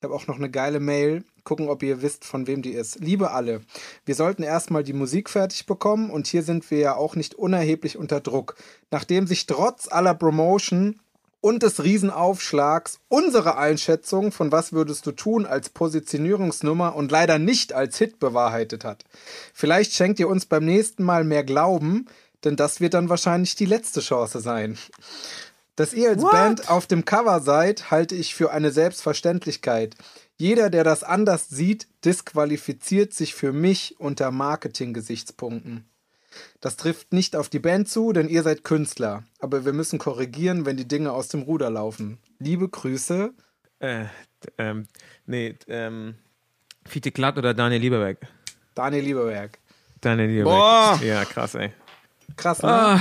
Ich habe auch noch eine geile Mail. Gucken, ob ihr wisst, von wem die ist. Liebe alle, wir sollten erstmal die Musik fertig bekommen und hier sind wir ja auch nicht unerheblich unter Druck. Nachdem sich trotz aller Promotion und des Riesenaufschlags unsere Einschätzung von Was würdest du tun als Positionierungsnummer und leider nicht als Hit bewahrheitet hat. Vielleicht schenkt ihr uns beim nächsten Mal mehr Glauben, denn das wird dann wahrscheinlich die letzte Chance sein. Dass ihr als What? Band auf dem Cover seid, halte ich für eine Selbstverständlichkeit. Jeder, der das anders sieht, disqualifiziert sich für mich unter Marketing-Gesichtspunkten. Das trifft nicht auf die Band zu, denn ihr seid Künstler. Aber wir müssen korrigieren, wenn die Dinge aus dem Ruder laufen. Liebe Grüße. Äh, ähm, nee, ähm, Fiete Glatt oder Daniel Lieberberg? Daniel Lieberberg. Daniel Lieberberg. Boah. Ja, krass, ey. Krass, ne? Ah.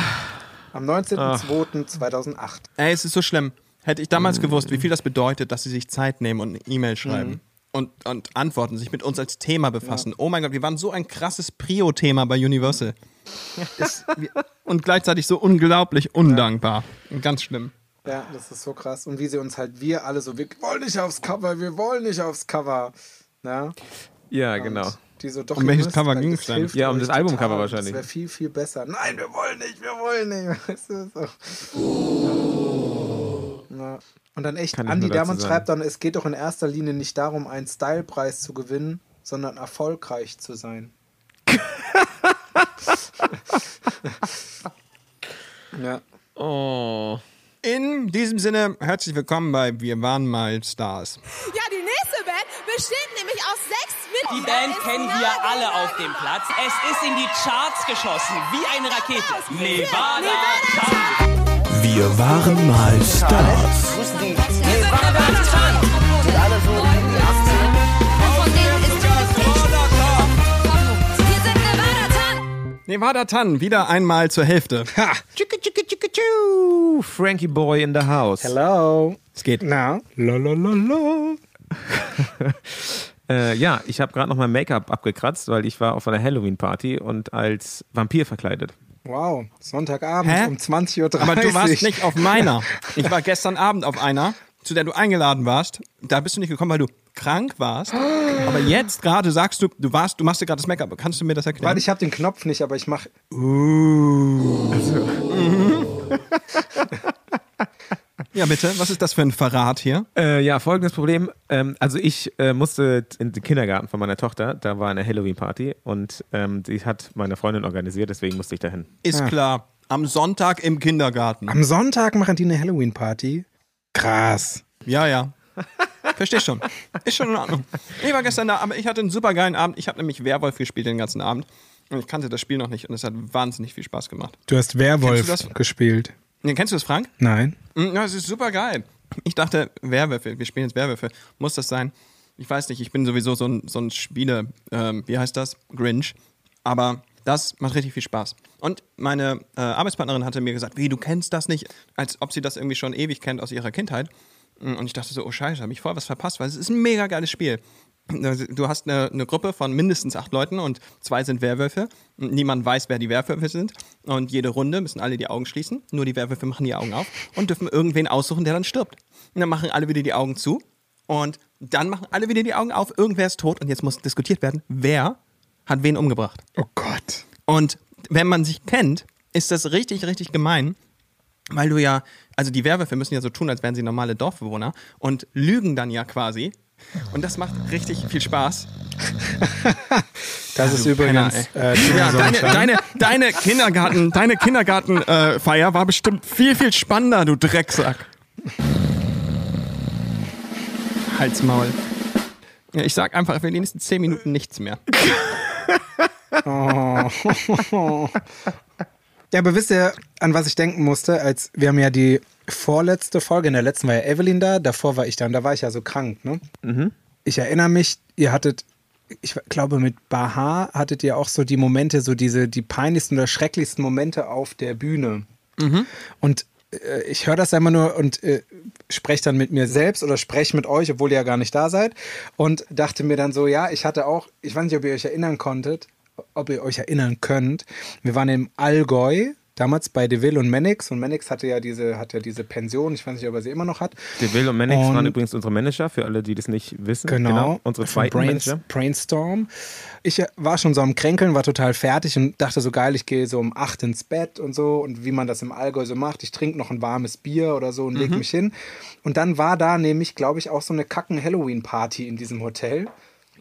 Am 19.02.2008. Ey, es ist so schlimm. Hätte ich damals gewusst, wie viel das bedeutet, dass sie sich Zeit nehmen und eine E-Mail schreiben. Und, und antworten, sich mit uns als Thema befassen. Oh mein Gott, wir waren so ein krasses Prio-Thema bei Universal. Das, wir, und gleichzeitig so unglaublich undankbar. Ganz schlimm. Ja, das ist so krass. Und wie sie uns halt, wir alle so, wir wollen nicht aufs Cover, wir wollen nicht aufs Cover. Ja, Ja, genau. Die so, doch, Um welches Cover das denn? hilft Ja, um das Albumcover wahrscheinlich. Das wäre viel, viel besser. Nein, wir wollen nicht, wir wollen nicht. Weißt du, so. Ja. Und dann echt, Kann Andi Dermann schreibt dann, es geht doch in erster Linie nicht darum, einen Stylepreis zu gewinnen, sondern erfolgreich zu sein. ja. Oh. In diesem Sinne, herzlich willkommen bei Wir waren mal Stars. Ja, die nächste Band besteht nämlich aus sechs Die Mitgliedern. Band Ist kennen wir alle auf dem Platz. Es ist in die Charts geschossen, wie eine Rakete. Nevada. Nevada Wir waren mal Stars. Von denen ist Wir sind Nevada Tan. Nevada Tan, wieder einmal zur Hälfte. Ha! Tschu. Frankie Boy in the house. Hello. Es geht. Na? Lalalala. Äh, ja, ich habe gerade noch mein Make-up abgekratzt, weil ich war auf einer Halloween-Party und als Vampir verkleidet. Wow, Sonntagabend Hä? um 20.30 Uhr. Aber du warst nicht auf meiner. Ich war gestern Abend auf einer, zu der du eingeladen warst. Da bist du nicht gekommen, weil du krank warst. Aber jetzt gerade sagst du, du warst, du machst dir gerade das Make-up. Kannst du mir das erklären? Weil ich habe den Knopf nicht, aber ich mache. ja, bitte. Was ist das für ein Verrat hier? Äh, ja, folgendes Problem. Ähm, also ich äh, musste in den Kindergarten von meiner Tochter, da war eine Halloween-Party und ähm, die hat meine Freundin organisiert, deswegen musste ich dahin. Ist klar. Am Sonntag im Kindergarten. Am Sonntag machen die eine Halloween-Party. Krass. Ja, ja. Versteh schon. Ist schon in Ordnung. Ich war gestern da, aber ich hatte einen super geilen Abend. Ich habe nämlich Werwolf gespielt den ganzen Abend. Und ich kannte das Spiel noch nicht und es hat wahnsinnig viel Spaß gemacht. Du hast Werwolf du das? gespielt. Nee, kennst du das, Frank? Nein. Mm, Ja, es ist super geil. Ich dachte, Werwölfe, wir spielen jetzt Werwölfe. Muss das sein? Ich weiß nicht, ich bin sowieso so ein, so ein Spiele, ähm, wie heißt das? Grinch. Aber das macht richtig viel Spaß. Und meine äh, Arbeitspartnerin hatte mir gesagt, wie, du kennst das nicht? Als ob sie das irgendwie schon ewig kennt aus ihrer Kindheit. Mm, Und ich dachte so, oh scheiße, habe ich voll was verpasst, weil es ist ein mega geiles Spiel. Du hast eine, eine Gruppe von mindestens acht Leuten und zwei sind Werwölfe. Niemand weiß, wer die Werwölfe sind. Und jede Runde müssen alle die Augen schließen. Nur die Werwölfe machen die Augen auf und dürfen irgendwen aussuchen, der dann stirbt. Und dann machen alle wieder die Augen zu. Und dann machen alle wieder die Augen auf. Irgendwer ist tot. Und jetzt muss diskutiert werden, wer hat wen umgebracht. Oh Gott. Und wenn man sich kennt, ist das richtig, richtig gemein, weil du ja, also die Werwölfe müssen ja so tun, als wären sie normale Dorfbewohner und lügen dann ja quasi. Und das macht richtig viel Spaß. Das ist übrigens. Penner, äh, Ja, deine, deine, deine Kindergarten, deine Kindergartenfeier äh, war bestimmt viel, viel spannender, du Drecksack. Halsmaul. Ja, ich sag einfach für die nächsten zehn Minuten nichts mehr. Ja, aber wisst ihr, an was ich denken musste, als wir haben ja die vorletzte Folge, in der letzten war ja Evelyn da, davor war ich da und da war ich ja so krank, ne? Ich erinnere mich, ihr hattet, ich glaube mit Baha hattet ihr auch so die Momente, so diese, die peinlichsten oder schrecklichsten Momente auf der Bühne. Und äh, ich höre das immer nur und äh, spreche dann mit mir selbst oder spreche mit euch, obwohl ihr ja gar nicht da seid. Und dachte mir dann so, ja, ich hatte auch, ich weiß nicht, ob ihr euch erinnern konntet, ob ihr euch erinnern könnt. Wir waren im Allgäu damals bei DeVille und Mannix. Und Mannix hatte ja diese, hat ja diese Pension, ich weiß nicht, ob er sie immer noch hat. DeVille und Mannix Und- waren übrigens unsere Manager, für alle, die das nicht wissen. Genau. Unsere Von zweiten Brains, Manager. Brainstorm. Ich äh, war schon so am Kränkeln, war total fertig und dachte so geil, ich gehe so um 8 ins Bett und so und wie man das im Allgäu so macht. Ich trinke noch ein warmes Bier oder so und leg mich hin. Und dann war da nämlich, glaube ich, auch so eine kacken Halloween-Party in diesem Hotel.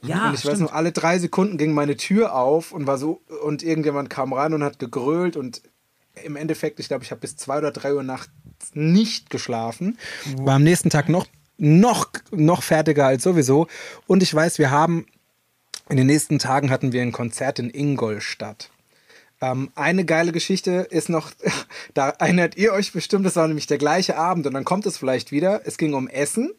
Ja, und ich weiß noch, alle drei Sekunden ging meine Tür auf und war so, und irgendjemand kam rein und hat gegrölt und im Endeffekt, ich glaube, ich habe bis zwei oder drei Uhr nachts nicht geschlafen. War am nächsten Tag noch, noch, noch fertiger als sowieso. Und ich weiß, wir haben in den nächsten Tagen hatten wir ein Konzert in Ingolstadt. Ähm, eine geile Geschichte ist noch, da erinnert ihr euch bestimmt, das war nämlich der gleiche Abend und dann kommt es vielleicht wieder. Es ging um Essen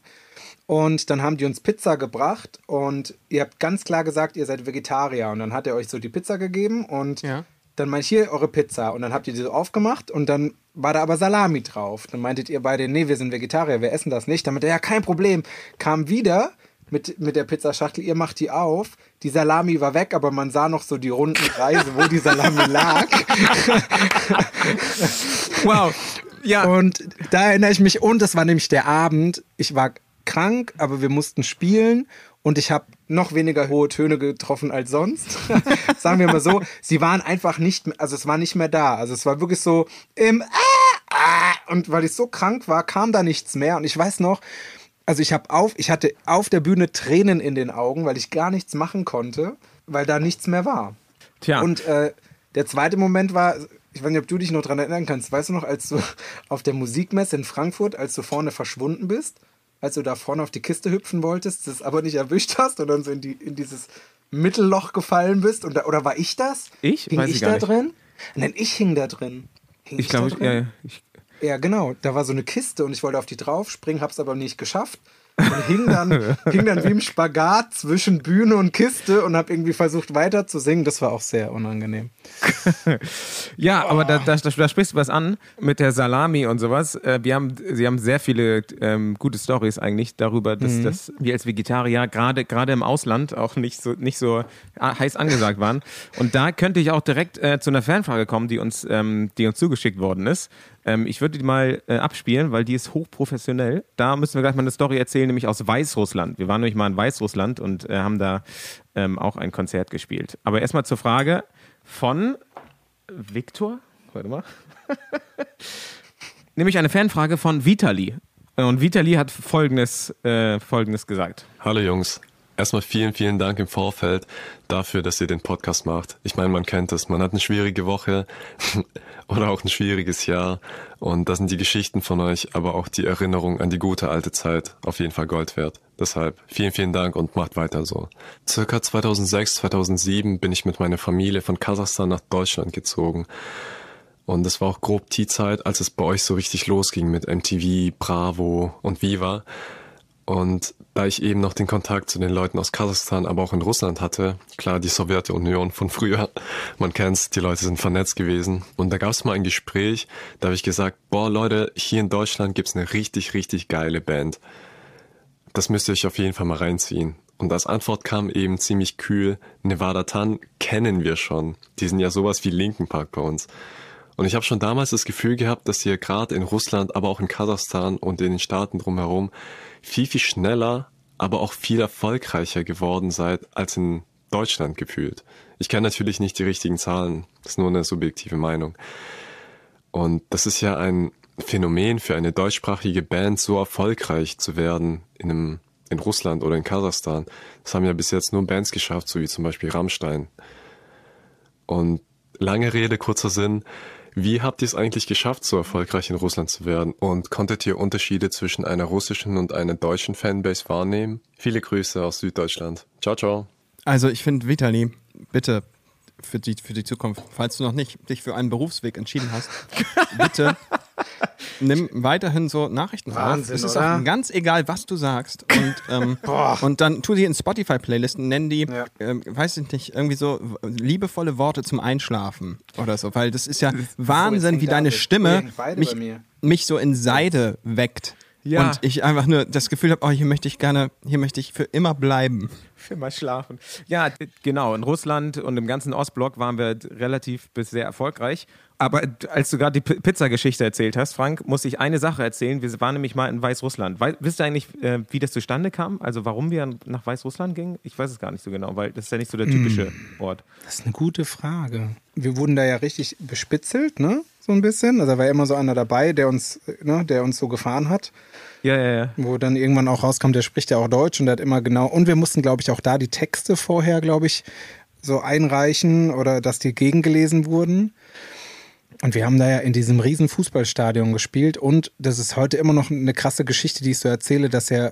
und dann haben die uns Pizza gebracht und ihr habt ganz klar gesagt, ihr seid Vegetarier und dann hat er euch so die Pizza gegeben und Ja. Dann meinte ich hier eure Pizza und dann habt ihr die so aufgemacht und dann war da aber Salami drauf. Dann meintet ihr beide, nee, wir sind Vegetarier, wir essen das nicht. Dann meinte er, ja, kein Problem. Kam wieder mit, mit der Pizzaschachtel, ihr macht die auf. Die Salami war weg, aber man sah noch so die runden Kreise, wo die Salami lag. Wow. Ja. Und da erinnere ich mich, und das war nämlich der Abend, ich war krank, aber wir mussten spielen und ich habe noch weniger hohe Töne getroffen als sonst. Sagen wir mal so, sie waren einfach nicht, mehr- also es war nicht mehr da. Also es war wirklich so im und weil ich so krank war, kam da nichts mehr und ich weiß noch, also ich habe auf, ich hatte auf der Bühne Tränen in den Augen, weil ich gar nichts machen konnte, weil da nichts mehr war. Tja. Und äh, der zweite Moment war, ich weiß nicht, ob du dich noch dran erinnern kannst, weißt du noch, als du auf der Musikmesse in Frankfurt, als du vorne verschwunden bist, als du da vorne auf die Kiste hüpfen wolltest, das aber nicht erwischt hast und dann so in, die, in dieses Mittelloch gefallen bist? Und da, oder war ich das? Ich? Hing Weiß ich ich da nicht. drin? Nein, ich hing da drin. Hing ich glaube, ich, drin? ja, ja, Ja, genau. Da war so eine Kiste und ich wollte auf die drauf springen, hab's aber nicht geschafft. Und hing dann, hing dann wie im Spagat zwischen Bühne und Kiste und hab irgendwie versucht weiter zu singen. Das war auch sehr unangenehm. Ja, aber da, da, da, sprichst du was an mit der Salami und sowas. Äh, wir haben, sie haben sehr viele ähm, gute Stories eigentlich darüber, dass, Mhm. dass wir als Vegetarier gerade gerade im Ausland auch nicht so nicht so a- heiß angesagt waren. Und da könnte ich auch direkt äh, zu einer Fanfrage kommen, die uns ähm, die uns zugeschickt worden ist. Ähm, ich würde die mal äh, abspielen, weil die ist hochprofessionell. Da müssen wir gleich mal eine Story erzählen, nämlich aus Weißrussland. Wir waren nämlich mal in Weißrussland und äh, haben da ähm, auch ein Konzert gespielt. Aber erstmal zur Frage von Viktor? Warte mal. Nämlich eine Fanfrage von Vitali. Und Vitali hat folgendes, äh, folgendes gesagt. Hallo Jungs. Erstmal vielen, vielen Dank im Vorfeld dafür, dass ihr den Podcast macht. Ich meine, man kennt es. Man hat eine schwierige Woche oder auch ein schwieriges Jahr. Und das sind die Geschichten von euch, aber auch die Erinnerung an die gute alte Zeit auf jeden Fall Gold wert. Deshalb vielen, vielen Dank und macht weiter so. Circa 2006, 2007 bin ich mit meiner Familie von Kasachstan nach Deutschland gezogen. Und es war auch grob die Zeit, als es bei euch so richtig losging mit MTV, Bravo und Viva. Und da ich eben noch den Kontakt zu den Leuten aus Kasachstan, aber auch in Russland hatte, klar, die Sowjetunion von früher, man kennt's, die Leute sind vernetzt gewesen. Und da gab's mal ein Gespräch, da habe ich gesagt, boah Leute, hier in Deutschland gibt's eine richtig, richtig geile Band. Das müsst ihr euch auf jeden Fall mal reinziehen. Und als Antwort kam eben ziemlich kühl, Nevada Tan kennen wir schon. Die sind ja sowas wie Linken Park bei uns. Und ich habe schon damals das Gefühl gehabt, dass ihr gerade in Russland, aber auch in Kasachstan und in den Staaten drumherum viel, viel schneller, aber auch viel erfolgreicher geworden seid als in Deutschland gefühlt. Ich kenne natürlich nicht die richtigen Zahlen, das ist nur eine subjektive Meinung. Und das ist ja ein Phänomen für eine deutschsprachige Band, so erfolgreich zu werden in, einem, in Russland oder in Kasachstan. Das haben ja bis jetzt nur Bands geschafft, so wie zum Beispiel Rammstein. Und lange Rede, kurzer Sinn. Wie habt ihr es eigentlich geschafft, so erfolgreich in Russland zu werden? Und konntet ihr Unterschiede zwischen einer russischen und einer deutschen Fanbase wahrnehmen? Viele Grüße aus Süddeutschland. Ciao, ciao. Also ich finde, Vitali, bitte für die, für die Zukunft, falls du noch nicht dich für einen Berufsweg entschieden hast, bitte nimm weiterhin so Nachrichten Wahnsinn, auf. Es ist auch ganz egal, was du sagst. Und, ähm, und dann tu die in Spotify-Playlisten, nenn die, Ja. ähm, weiß ich nicht, irgendwie so liebevolle Worte zum Einschlafen oder so. Weil das ist ja Wahnsinn, wie deine Stimme mich, mich so in Seide weckt. Ja. Und ich einfach nur das Gefühl habe, oh, hier möchte ich gerne, hier möchte ich für immer bleiben. Für mal schlafen. Ja, genau. In Russland und im ganzen Ostblock waren wir relativ bis sehr erfolgreich. Aber als du gerade die Pizzageschichte erzählt hast, Frank, muss ich eine Sache erzählen. Wir waren nämlich mal in Weißrussland. Wei wisst ihr eigentlich, äh, wie das zustande kam? Also warum wir nach Weißrussland gingen? Ich weiß es gar nicht so genau, weil das ist ja nicht so der typische Ort. Das ist eine gute Frage. Wir wurden da ja richtig bespitzelt, ne? So ein bisschen. Also da war ja immer so einer dabei, der uns, ne, der uns so gefahren hat. Ja, ja, ja. Wo dann irgendwann auch rauskam, der spricht ja auch Deutsch und der hat immer genau. Und wir mussten, glaube ich, auch da die Texte vorher, glaube ich, so einreichen oder dass die gegengelesen wurden. Und wir haben da ja in diesem riesen Fußballstadion gespielt und das ist heute immer noch eine krasse Geschichte, die ich so erzähle, dass ja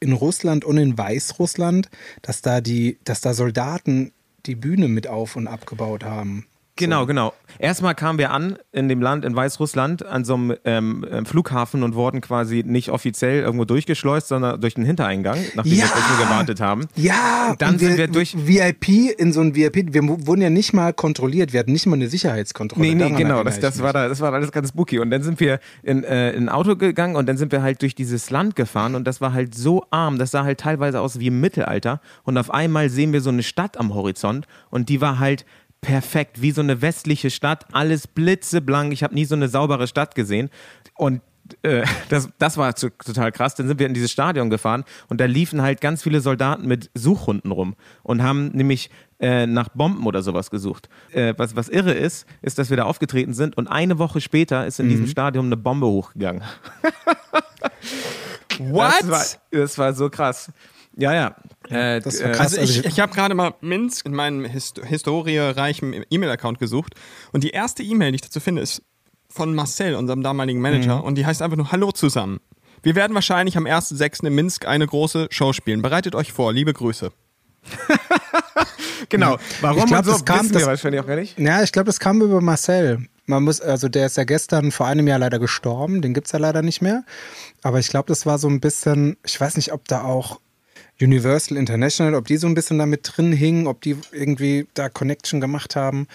in Russland und in Weißrussland, dass da die, dass da Soldaten die Bühne mit auf und abgebaut haben. Genau, genau. Erstmal kamen wir an in dem Land, in Weißrussland, an so einem ähm, ähm, Flughafen und wurden quasi nicht offiziell irgendwo durchgeschleust, sondern durch den Hintereingang, nachdem Ja! wir gewartet haben. Ja, Dann und sind wir durch- VIP in so ein VIP. Wir wurden ja nicht mal kontrolliert. Wir hatten nicht mal eine Sicherheitskontrolle. Nee, nee, Daran genau. Das, das, war da, das war alles ganz spooky. Und dann sind wir in, äh, in ein Auto gegangen und dann sind wir halt durch dieses Land gefahren und das war halt so arm. Das sah halt teilweise aus wie im Mittelalter. Und auf einmal sehen wir so eine Stadt am Horizont und die war halt perfekt, wie so eine westliche Stadt. Alles blitzeblank. Ich habe nie so eine saubere Stadt gesehen. Und äh, das, das war zu, total krass. Dann sind wir in dieses Stadion gefahren und da liefen halt ganz viele Soldaten mit Suchhunden rum und haben nämlich äh, nach Bomben oder sowas gesucht. Äh, was, was irre ist, ist, dass wir da aufgetreten sind und eine Woche später ist in diesem Stadion eine Bombe hochgegangen. What? Das war, das war so krass. Ja, ja. Äh, Das war äh, krass. Also ich, ich- habe gerade mal Minsk in meinem Hist historiereichen E-Mail-Account gesucht und die erste E-Mail, die ich dazu finde, ist von Marcel, unserem damaligen Manager Mhm. und die heißt einfach nur Hallo zusammen. Wir werden wahrscheinlich am 1.6. in Minsk eine große Show spielen. Bereitet euch vor. Liebe Grüße. genau. Warum Ich glaub, so das kam- wissen wir das- wahrscheinlich auch gar nicht. Ja, ich glaube, das kam über Marcel. Man muss, also der ist ja gestern vor einem Jahr leider gestorben, den gibt's ja leider nicht mehr. Aber ich glaube, das war so ein bisschen, ich weiß nicht, ob da auch Universal International, ob die so ein bisschen damit drin hingen, ob die irgendwie da Connection gemacht haben.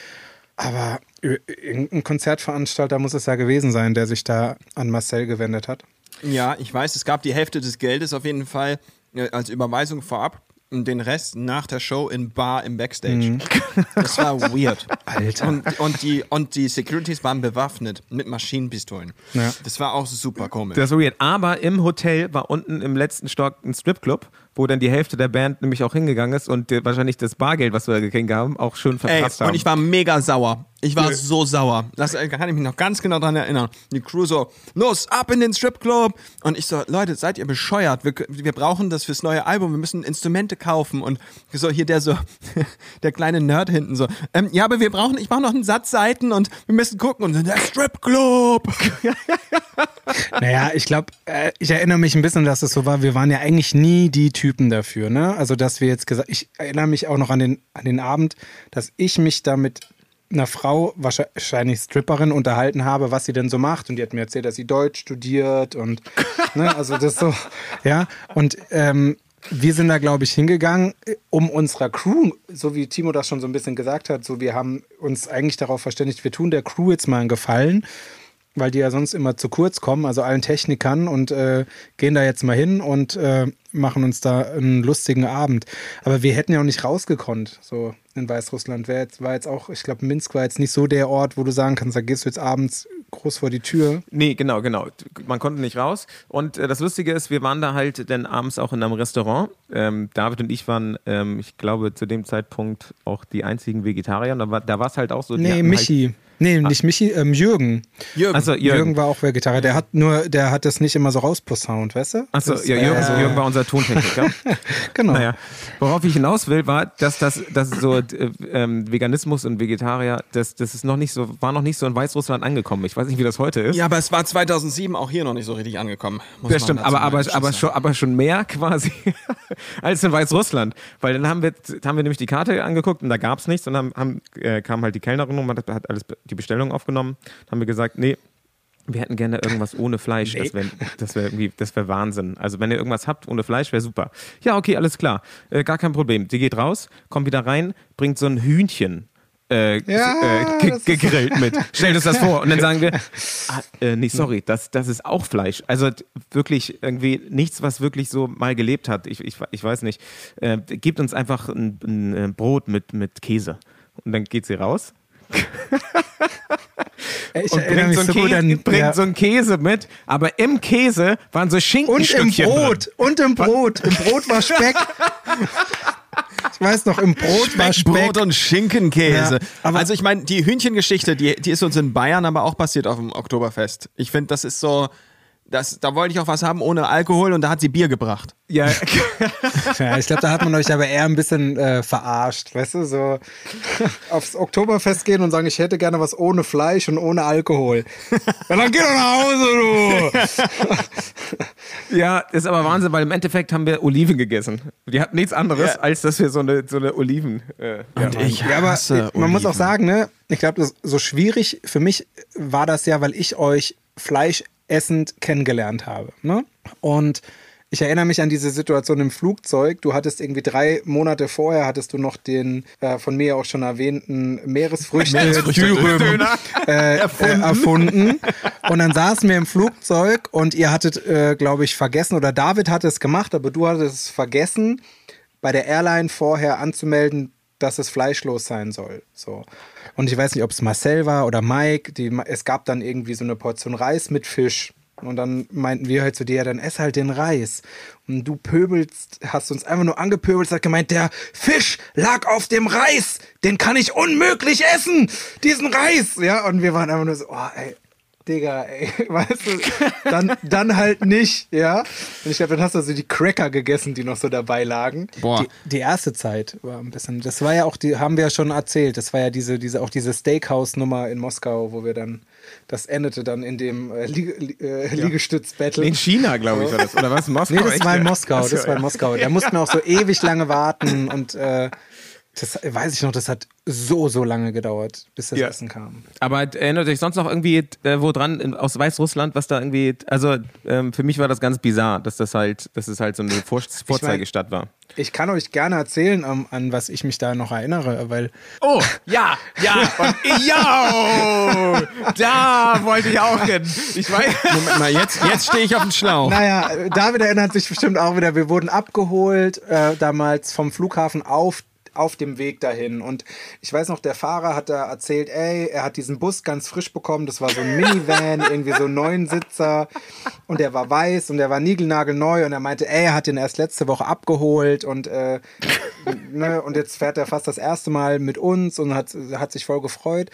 Aber ir- irgendein Konzertveranstalter muss es ja gewesen sein, der sich da an Marcel gewendet hat. Ja, ich weiß, es gab die Hälfte des Geldes auf jeden Fall äh, als Überweisung vorab und den Rest nach der Show in Bar im Backstage. Das war weird. Alter. Und, und, die, und die Securities waren bewaffnet mit Maschinenpistolen. Ja. Das war auch super komisch. Das ist weird. Aber im Hotel war unten im letzten Stock ein Stripclub, wo dann die Hälfte der Band nämlich auch hingegangen ist und wahrscheinlich das Bargeld, was wir da gekriegt haben, auch schön Ey, verpasst haben. und ich war mega sauer. Ich war so sauer. Das äh, kann ich mich noch ganz genau daran erinnern. Die Crew so, los, ab in den Stripclub. Und ich so, Leute, seid ihr bescheuert? Wir, wir brauchen das fürs neue Album. Wir müssen Instrumente kaufen. Und so hier der so, der kleine Nerd hinten so, ähm, ja, aber wir brauchen, ich brauche noch einen Satz Seiten und wir müssen gucken. Und der Stripclub. Naja, ich glaube, äh, ich erinnere mich ein bisschen, dass es so war. Wir waren ja eigentlich nie die Typen dafür, ne? Also, dass wir jetzt gesagt, ich erinnere mich auch noch an den, an den Abend, dass ich mich da mit einer Frau, wahrscheinlich Stripperin, unterhalten habe, was sie denn so macht. Und die hat mir erzählt, dass sie Deutsch studiert und, ne, also das so, ja. Und, ähm, wir sind da, glaube ich, hingegangen, um unserer Crew, so wie Timo das schon so ein bisschen gesagt hat, so wir haben uns eigentlich darauf verständigt, wir tun der Crew jetzt mal einen Gefallen weil die ja sonst immer zu kurz kommen, also allen Technikern und äh, gehen da jetzt mal hin und äh, machen uns da einen lustigen Abend. Aber wir hätten ja auch nicht rausgekonnt, so in Weißrussland. Wär jetzt, war jetzt auch, ich glaube, Minsk war jetzt nicht so der Ort, wo du sagen kannst, da gehst du jetzt abends groß vor die Tür. Nee, genau, genau. Man konnte nicht raus. Und äh, das Lustige ist, wir waren da halt dann abends auch in einem Restaurant. Ähm, David und ich waren, ähm, ich glaube, zu dem Zeitpunkt auch die einzigen Vegetarier. Da war war's halt auch so. Nee, hatten Michi. Nee, nicht Michi, ähm, Jürgen. Jürgen. Also Jürgen. Jürgen. war auch Vegetarier. Der hat nur, der hat das nicht immer so rausposaunt, weißt du? Achso, ja, Jürgen, so- Jürgen war unser Tontechniker. Genau. Naja, worauf ich hinaus will, war, dass das, dass so äh, ähm, Veganismus und Vegetarier, das, das ist noch nicht so, war noch nicht so in Weißrussland angekommen. Ich weiß nicht, wie das heute ist. Ja, aber es war 2007 auch hier noch nicht so richtig angekommen. muss Das man stimmt, aber, aber, aber, schon, aber schon mehr quasi als in Weißrussland. Weil dann haben wir, haben wir nämlich die Karte angeguckt und da gab es nichts und dann haben, äh, kam halt die Kellnerin und hat, hat alles die Bestellung aufgenommen. Dann haben wir gesagt, nee, wir hätten gerne irgendwas ohne Fleisch. Das wäre das wär irgendwie, das wäre Wahnsinn. Also wenn ihr irgendwas habt ohne Fleisch, wäre super. Ja, okay, alles klar. Äh, gar kein Problem. Die geht raus, kommt wieder rein, bringt so ein Hühnchen äh, Ja, äh, gegrillt mit. Stellt uns das vor. Und dann sagen wir, ah, äh, nee, sorry, das, das ist auch Fleisch. Also wirklich irgendwie nichts, was wirklich so mal gelebt hat. Ich, ich, ich weiß nicht. Äh, gibt uns einfach ein, ein äh, Brot mit, mit Käse. Und dann geht sie raus Ich und bringt, so, einen Käse, an. bringt ja. so einen Käse mit. Aber im Käse waren so Und im Schinkenstückchen Brot. Und im Brot. Im Brot war Speck. Ich weiß noch, im Brot war Speck. Brot und Schinkenkäse. Ja, aber- also ich meine, die Hühnchengeschichte, die, die ist uns in Bayern aber auch passiert auf dem Oktoberfest. Ich finde, das ist so, das, da wollte ich auch was haben ohne Alkohol und da hat sie Bier gebracht. Ja, Ja, ich glaube, da hat man euch aber eher ein bisschen äh, verarscht, weißt du, so aufs Oktoberfest gehen und sagen, ich hätte gerne was ohne Fleisch und ohne Alkohol. Ja, dann geh doch nach Hause, du! Ja, ist aber Wahnsinn, weil im Endeffekt haben wir Oliven gegessen. Die hatten nichts anderes, Ja. als dass wir so eine, so eine Oliven. Äh, ja, ich Ja, aber hasse man muss auch Oliven. sagen, ne, ich glaube, so schwierig für mich war das ja, weil ich euch fleischessend kennengelernt habe. Ne? Und ich erinnere mich an diese Situation im Flugzeug. Du hattest irgendwie drei Monate vorher, hattest du noch den äh, von mir auch schon erwähnten Meeresfrüchte-Dürüm äh, erfunden. Äh, erfunden. Und dann saßen wir im Flugzeug und ihr hattet, äh, glaube ich, vergessen, oder David hatte es gemacht, aber du hattest es vergessen, bei der Airline vorher anzumelden, dass es fleischlos sein soll. So. Und ich weiß nicht, ob es Marcel war oder Mike. Die, es gab dann irgendwie so eine Portion Reis mit Fisch. Und dann meinten wir halt zu dir, ja, dann ess halt den Reis. Und du pöbelst, hast uns einfach nur angepöbelt, hast gemeint, der Fisch lag auf dem Reis. Den kann ich unmöglich essen. Diesen Reis. Ja, und wir waren einfach nur so, oh, ey. Digga, ey, weißt du, dann, dann halt nicht, ja. Und ich glaube, dann hast du so die Cracker gegessen, die noch so dabei lagen. Boah. Die, die erste Zeit war ein bisschen, das war ja auch, die haben wir ja schon erzählt, das war ja diese, diese, auch diese Steakhouse-Nummer in Moskau, wo wir dann, das endete dann in dem äh, Liege, äh, Liegestütz-Battle. in China, glaube ich, war das. Oder was? Moskau? Nee, das war in Moskau, das war in. Moskau. Da mussten wir auch so ewig lange warten und äh, das weiß ich noch, das hat so, so lange gedauert, bis das Ja. Essen kam. Aber erinnert euch sonst noch irgendwie, äh, wo dran, in, aus Weißrussland, was da irgendwie, also ähm, für mich war das ganz bizarr, dass das halt, dass es halt so eine Vor Vorzeigestadt war. Ich kann euch gerne erzählen, ähm, an was ich mich da noch erinnere, weil Oh, ja, ja, und ja, da wollte ich auch hin. Ich weiß. Moment mal, jetzt, jetzt stehe ich auf dem Schlauch. Naja, David erinnert sich bestimmt auch wieder. Wir wurden abgeholt, äh, damals vom Flughafen auf auf dem Weg dahin. Und ich weiß noch, der Fahrer hat da erzählt, ey, er hat diesen Bus ganz frisch bekommen. Das war so ein Minivan, irgendwie so ein Neunsitzer. Und der war weiß und der war niegelnagelneu. Und er meinte, ey, er hat den erst letzte Woche abgeholt. Und, äh, ne, und jetzt fährt er fast das erste Mal mit uns und hat, hat sich voll gefreut.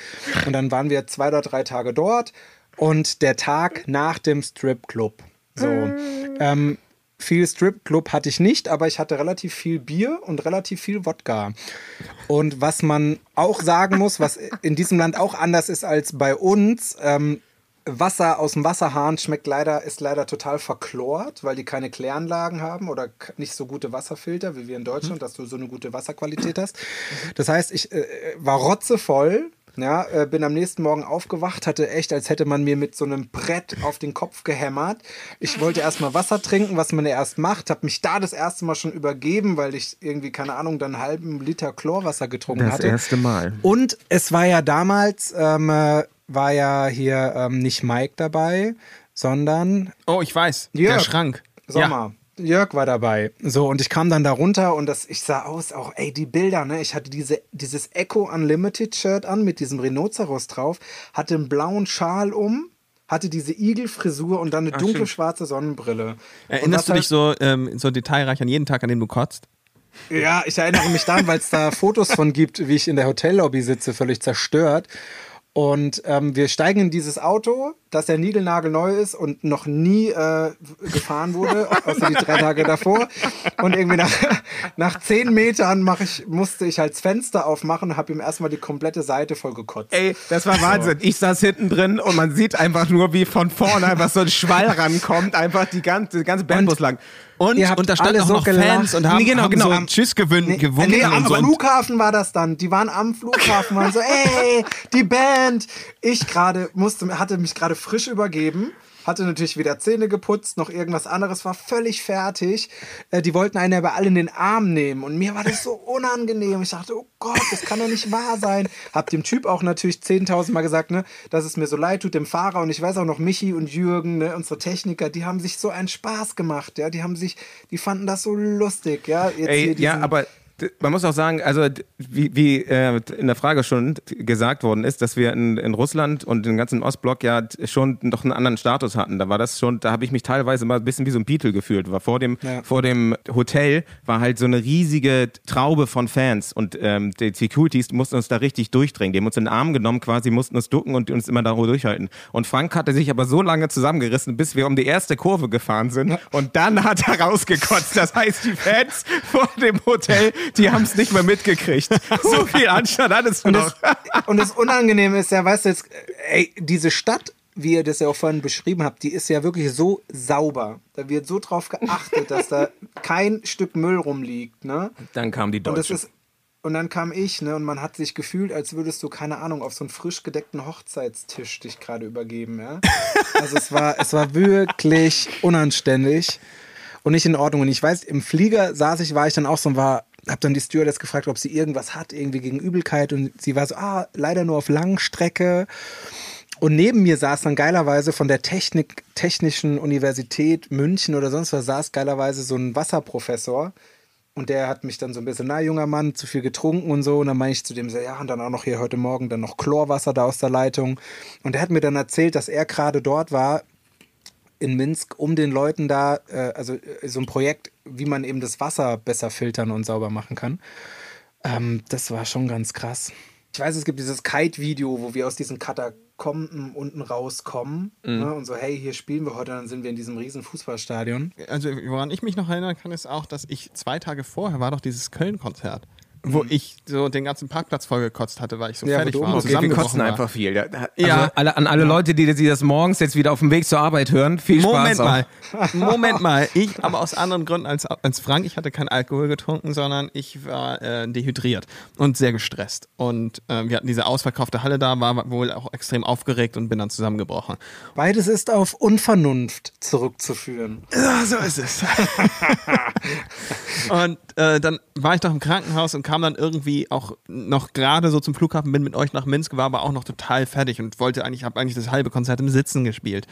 Und dann waren wir zwei oder drei Tage dort. Und der Tag nach dem Stripclub. So. Ähm, viel Stripclub hatte ich nicht, aber ich hatte relativ viel Bier und relativ viel Wodka. Und was man auch sagen muss, was in diesem Land auch anders ist als bei uns, ähm, Wasser aus dem Wasserhahn schmeckt leider, ist leider total verchlort, weil die keine Kläranlagen haben oder nicht so gute Wasserfilter wie wir in Deutschland, dass du so eine gute Wasserqualität hast. Das heißt, ich äh, war rotzevoll. Ja, äh, bin am nächsten Morgen aufgewacht, hatte echt, als hätte man mir mit so einem Brett auf den Kopf gehämmert. Ich wollte erstmal Wasser trinken, was man ja erst macht, habe mich da das erste Mal schon übergeben, weil ich irgendwie, keine Ahnung, dann einen halben Liter Chlorwasser getrunken Das hatte. erste Mal. Und es war ja damals, ähm, äh, war ja hier ähm, nicht Mike dabei, sondern Oh, ich weiß. Jörg. Der Schrank. Sommer. Jörg war dabei. So, und ich kam dann da runter und das, ich sah aus, auch, ey, die Bilder, ne? Ich hatte diese, dieses Echo Unlimited Shirt an mit diesem Rhinoceros drauf, hatte einen blauen Schal um, hatte diese Igelfrisur und dann eine dunkle schwarze Sonnenbrille. Erinnerst du dich so, ähm, so detailreich an jeden Tag, an dem du kotzt? Ja, ich erinnere mich daran, weil es da Fotos von gibt, wie ich in der Hotellobby sitze, völlig zerstört. Und ähm, wir steigen in dieses Auto, das ja niegelnagelneu ist und noch nie äh, gefahren wurde, außer die drei Tage davor. Und irgendwie nach, nach zehn Metern mach ich, musste ich halt das Fenster aufmachen und habe ihm erstmal die komplette Seite voll gekotzt. Ey, das war Wahnsinn. Ich saß hinten drin und man sieht einfach nur, wie von vorne einfach so ein Schwall rankommt, einfach die ganze, die ganze Bandbus lang. Und, Ihr habt und da standen auch so noch gelacht. Fans und haben, Nee, genau, haben genau. so Tschüss gewün gewunken Nee, am so. Flughafen war das dann. Die waren am Flughafen, waren so, ey, die Band. Ich gerade musste, hatte mich gerade frisch übergeben. Hatte natürlich weder Zähne geputzt noch irgendwas anderes, war völlig fertig. Äh, die wollten einen aber alle in den Arm nehmen und mir war das so unangenehm. Ich dachte, oh Gott, das kann doch nicht wahr sein. Hab dem Typ auch natürlich 10.000 Mal gesagt, ne, dass es mir so leid tut, dem Fahrer und ich weiß auch noch, Michi und Jürgen, ne, unsere Techniker, die haben sich so einen Spaß gemacht, ja, die haben sich, die fanden das so lustig, ja. Jetzt Ey, hier ja, aber man muss auch sagen, also wie, wie äh, in der Frage schon gesagt worden ist, dass wir in, in Russland und im ganzen Ostblock ja schon noch einen anderen Status hatten. Da war das schon, da habe ich mich teilweise mal ein bisschen wie so ein Beatle gefühlt. War vor dem Ja. vor dem Hotel war halt so eine riesige Traube von Fans und ähm, die Securities mussten uns da richtig durchdringen. Die haben uns in den Arm genommen, quasi mussten uns ducken und uns immer da durchhalten. Und Frank hatte sich aber so lange zusammengerissen, bis wir um die erste Kurve gefahren sind und dann hat er rausgekotzt. Das heißt, die Fans vor dem Hotel, die haben es nicht mehr mitgekriegt. So viel Anstand hattest du Und noch. das, und das Unangenehme ist ja, weißt du jetzt, ey, diese Stadt, wie ihr das ja auch vorhin beschrieben habt, die ist ja wirklich so sauber. Da wird so drauf geachtet, dass da kein Stück Müll rumliegt, ne? Dann kam die Und Deutsche. ist und dann kam ich, ne, und man hat sich gefühlt, als würdest du, keine Ahnung, auf so einen frisch gedeckten Hochzeitstisch dich gerade übergeben, ja. Also es war, es war wirklich unanständig und nicht in Ordnung. Und ich weiß, im Flieger saß ich, war ich dann auch so und war, hab dann die Stewardess gefragt, ob sie irgendwas hat, irgendwie gegen Übelkeit. Und sie war so, ah, leider nur auf Langstrecke. Und neben mir saß dann geilerweise von der Technik, Technischen Universität München oder sonst was, saß geilerweise so ein Wasserprofessor. Und der hat mich dann so ein bisschen, na, junger Mann, zu viel getrunken und so. Und dann meine ich zu dem so, ja, und dann auch noch hier heute Morgen dann noch Chlorwasser da aus der Leitung. Und der hat mir dann erzählt, dass er gerade dort war in Minsk, um den Leuten da, äh, also äh, so ein Projekt, wie man eben das Wasser besser filtern und sauber machen kann. Ähm, das war schon ganz krass. Ich weiß, es gibt dieses Kite-Video, wo wir aus diesen Katakomben unten rauskommen ne, und so, hey, hier spielen wir heute, dann sind wir in diesem riesen Fußballstadion. Also, woran ich mich noch erinnern kann, ist auch, dass ich zwei Tage vorher war doch dieses Köln-Konzert, Mhm. Wo ich so den ganzen Parkplatz vollgekotzt hatte, weil ich so Ja, fertig war. Okay, wir kotzen war. einfach viel. Ja, also Ja. alle, an alle Leute, die, die das morgens jetzt wieder auf dem Weg zur Arbeit hören, viel Spaß. Moment mal, Moment mal. Ich, aber aus anderen Gründen als, als Frank. Ich hatte keinen Alkohol getrunken, sondern ich war äh, dehydriert und sehr gestresst. Und äh, wir hatten diese ausverkaufte Halle da, war wohl auch extrem aufgeregt und bin dann zusammengebrochen. Beides ist auf Unvernunft zurückzuführen. Ja, so ist es. und äh, dann war ich doch im Krankenhaus und kam dann irgendwie auch noch gerade so zum Flughafen, bin mit euch nach Minsk, war aber auch noch total fertig und wollte eigentlich, habe eigentlich das halbe Konzert im Sitzen gespielt.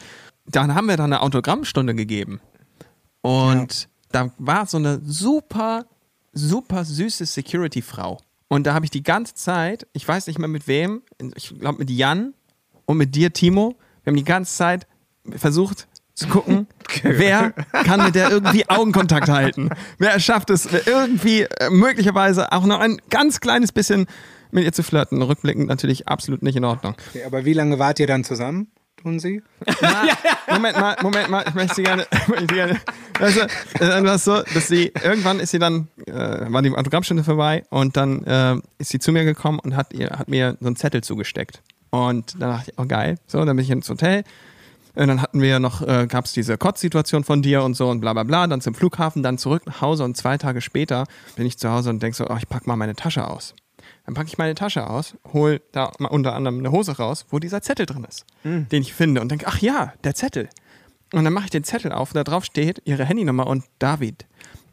Dann haben wir dann eine Autogrammstunde gegeben. Und da war so eine super, super süße Security-Frau. Und da habe ich die ganze Zeit, ich weiß nicht mehr mit wem, ich glaube mit Jan und mit dir, Timo, wir haben die ganze Zeit versucht zu gucken, wer kann mit der irgendwie Augenkontakt halten. Wer schafft es irgendwie äh, möglicherweise auch noch ein ganz kleines bisschen mit ihr zu flirten. Rückblickend natürlich absolut nicht in Ordnung. Okay, aber wie lange wart ihr dann zusammen, tun sie? Moment mal, Moment mal, ich möchte sie gerne, möchte gerne also, dann war es so, dass sie, irgendwann ist sie dann, äh, war die Autogrammstunde vorbei und dann äh, ist sie zu mir gekommen und hat, ihr, hat mir so einen Zettel zugesteckt. Und dann dachte ich, oh geil, so, dann bin ich ins Hotel. Und dann hatten wir noch, äh, gab es diese Kotzsituation von dir und so und bla bla bla, dann zum Flughafen, dann zurück nach Hause und zwei Tage später bin ich zu Hause und denk so, oh, ich pack mal meine Tasche aus. Dann packe ich meine Tasche aus, hol da mal unter anderem eine Hose raus, wo dieser Zettel drin ist, den ich finde und denke, ach ja, der Zettel. Und dann mache ich den Zettel auf und da drauf steht ihre Handynummer und David,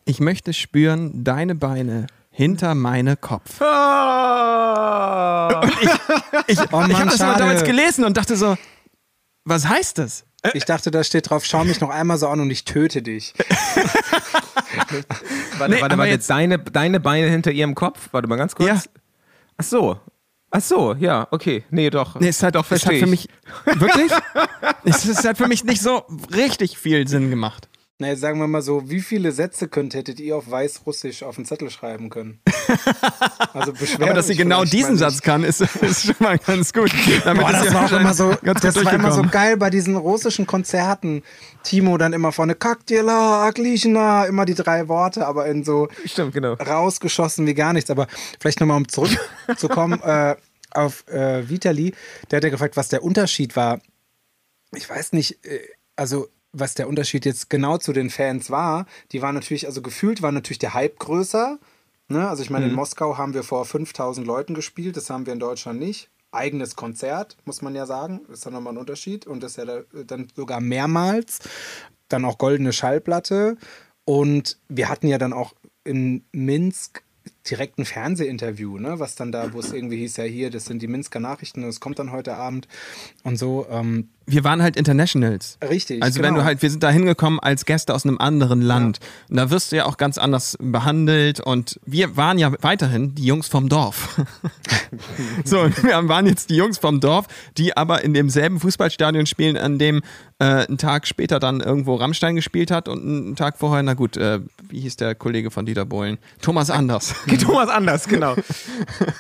ich möchte spüren deine Beine hinter meine Kopf. Ich, Oh Mann, ich habe das schade. damals gelesen und dachte so, was heißt das? Ich dachte, da steht drauf, schau mich noch einmal so an und ich töte dich. Warte, Nee, warte, warte. jetzt- Deine, deine Beine hinter ihrem Kopf? Warte mal ganz kurz. Ja. Ach so. Ach so, ja, okay. Nee, doch. Nee, es hat auch es hat für ich. mich wirklich, es, es hat für mich nicht so richtig viel Sinn gemacht. Na, jetzt sagen wir mal so, wie viele Sätze könnt, hättet ihr auf Weißrussisch auf den Zettel schreiben können? Also Aber dass sie genau diesen Satz nicht. kann, ist, ist schon mal ganz gut. Damit Boah, ist das sie war auch immer so, das war immer so geil bei diesen russischen Konzerten. Timo dann immer vorne Kaktila, Aglichna, immer die drei Worte, aber in so Stimmt, genau. rausgeschossen wie gar nichts. Aber vielleicht nochmal, um zurückzukommen äh, auf äh, Vitali, der hat ja gefragt, was der Unterschied war. Ich weiß nicht, äh, also was der Unterschied jetzt genau zu den Fans war. Die waren natürlich, also gefühlt war natürlich der Hype größer. Ne? Also ich meine, in Moskau haben wir vor 5000 Leuten gespielt, das haben wir in Deutschland nicht. eigenes Konzert, muss man ja sagen. Ist dann nochmal ein Unterschied. Und das ist ja da, dann sogar mehrmals. Dann auch goldene Schallplatte. Und wir hatten ja dann auch in Minsk direkt ein Fernsehinterview, ne? was dann da, wo es irgendwie hieß, ja hier, das sind die Minsker Nachrichten, das kommt dann heute Abend und so. Ähm, Wir waren halt Internationals. richtig. Also wenn genau. du halt, wir sind da hingekommen als Gäste aus einem anderen Land. Und da wirst du ja auch ganz anders behandelt. Und wir waren ja weiterhin die Jungs vom Dorf. so, wir waren jetzt die Jungs vom Dorf, die aber in demselben Fußballstadion spielen, an dem äh, einen Tag später dann irgendwo Rammstein gespielt hat und einen Tag vorher, na gut, äh, wie hieß der Kollege von Dieter Bohlen? Thomas Anders. Thomas anders, genau.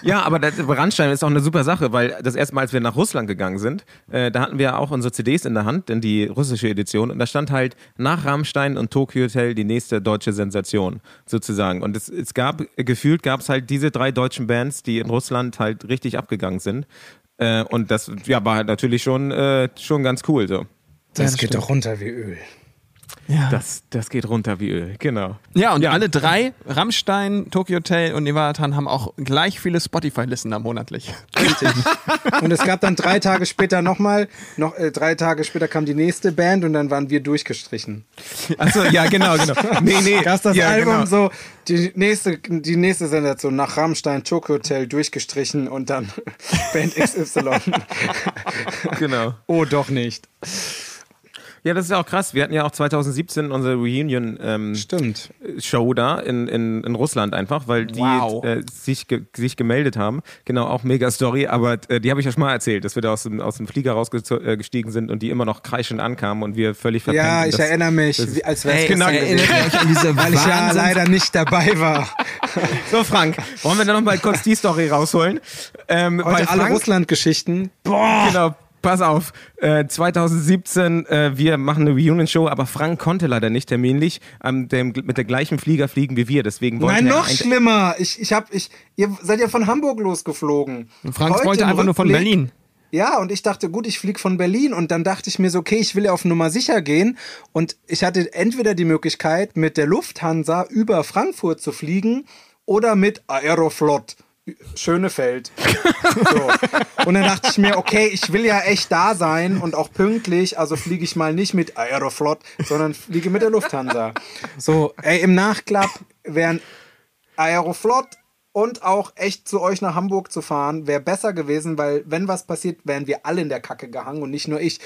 ja, aber das, Randstein ist auch eine super Sache, weil das erste Mal, als wir nach Russland gegangen sind, äh, da hatten wir auch unsere CDs in der Hand, denn die russische Edition, und da stand halt nach Rammstein und Tokyo Hotel die nächste deutsche Sensation, sozusagen. Und es, es gab, gefühlt gab es halt diese drei deutschen Bands, die in Russland halt richtig abgegangen sind. Äh, und das ja, war halt natürlich schon, äh, schon ganz cool so. das geht doch runter wie Öl. Das, das geht runter wie Öl, genau. Ja, und alle drei, Rammstein, Tokyo Hotel und Nevatan, haben auch gleich viele Spotify-Listener monatlich. Und es gab dann drei Tage später nochmal, noch äh, drei Tage später kam die nächste Band und dann waren wir durchgestrichen. Achso, ja, genau, genau. Nee, nee. Das ist das ja, Album genau. so, die nächste, die nächste Sensation nach Rammstein, Tokyo Hotel durchgestrichen und dann Band XY. Genau. oh, doch nicht. Ja, das ist ja auch krass. Wir hatten ja auch 2017 unsere Reunion ähm, da in, in, in Russland einfach, weil die Wow. äh, sich, ge sich gemeldet haben. Genau, auch mega Story, aber äh, die habe ich ja schon mal erzählt, dass wir da aus dem, aus dem Flieger rausgestiegen sind und die immer noch kreischend ankamen und wir völlig verpennt. Ja, ich das- erinnere mich, das- wie, als wäre es erinnert euch an diese Weil ich ja leider nicht dabei war. So, Frank, wollen wir dann noch mal kurz die Story rausholen? Ähm, weil Heute alle Russland-Geschichten. Genau, pass auf. Äh, 2017, äh, wir machen eine Reunion-Show, aber Frank konnte leider nicht terminlich ähm, dem, mit der gleichen Flieger fliegen wie wir. Deswegen wollte Nein, er noch schlimmer. Ich, ich hab, ich, ihr seid ja von Hamburg losgeflogen. Frank Heute wollte einfach nur von Berlin. Ja, und ich dachte, gut, ich fliege von Berlin und dann dachte ich mir so, okay, ich will ja auf Nummer sicher gehen und ich hatte entweder die Möglichkeit, mit der Lufthansa über Frankfurt zu fliegen oder mit Aeroflot. Schönefeld. So. Und dann dachte ich mir, okay, ich will ja echt da sein und auch pünktlich, also fliege ich mal nicht mit Aeroflot, sondern fliege mit der Lufthansa. So, ey, im Nachklapp wären Aeroflot und auch echt zu euch nach Hamburg zu fahren, wäre besser gewesen, weil wenn was passiert, wären wir alle in der Kacke gehangen und nicht nur ich.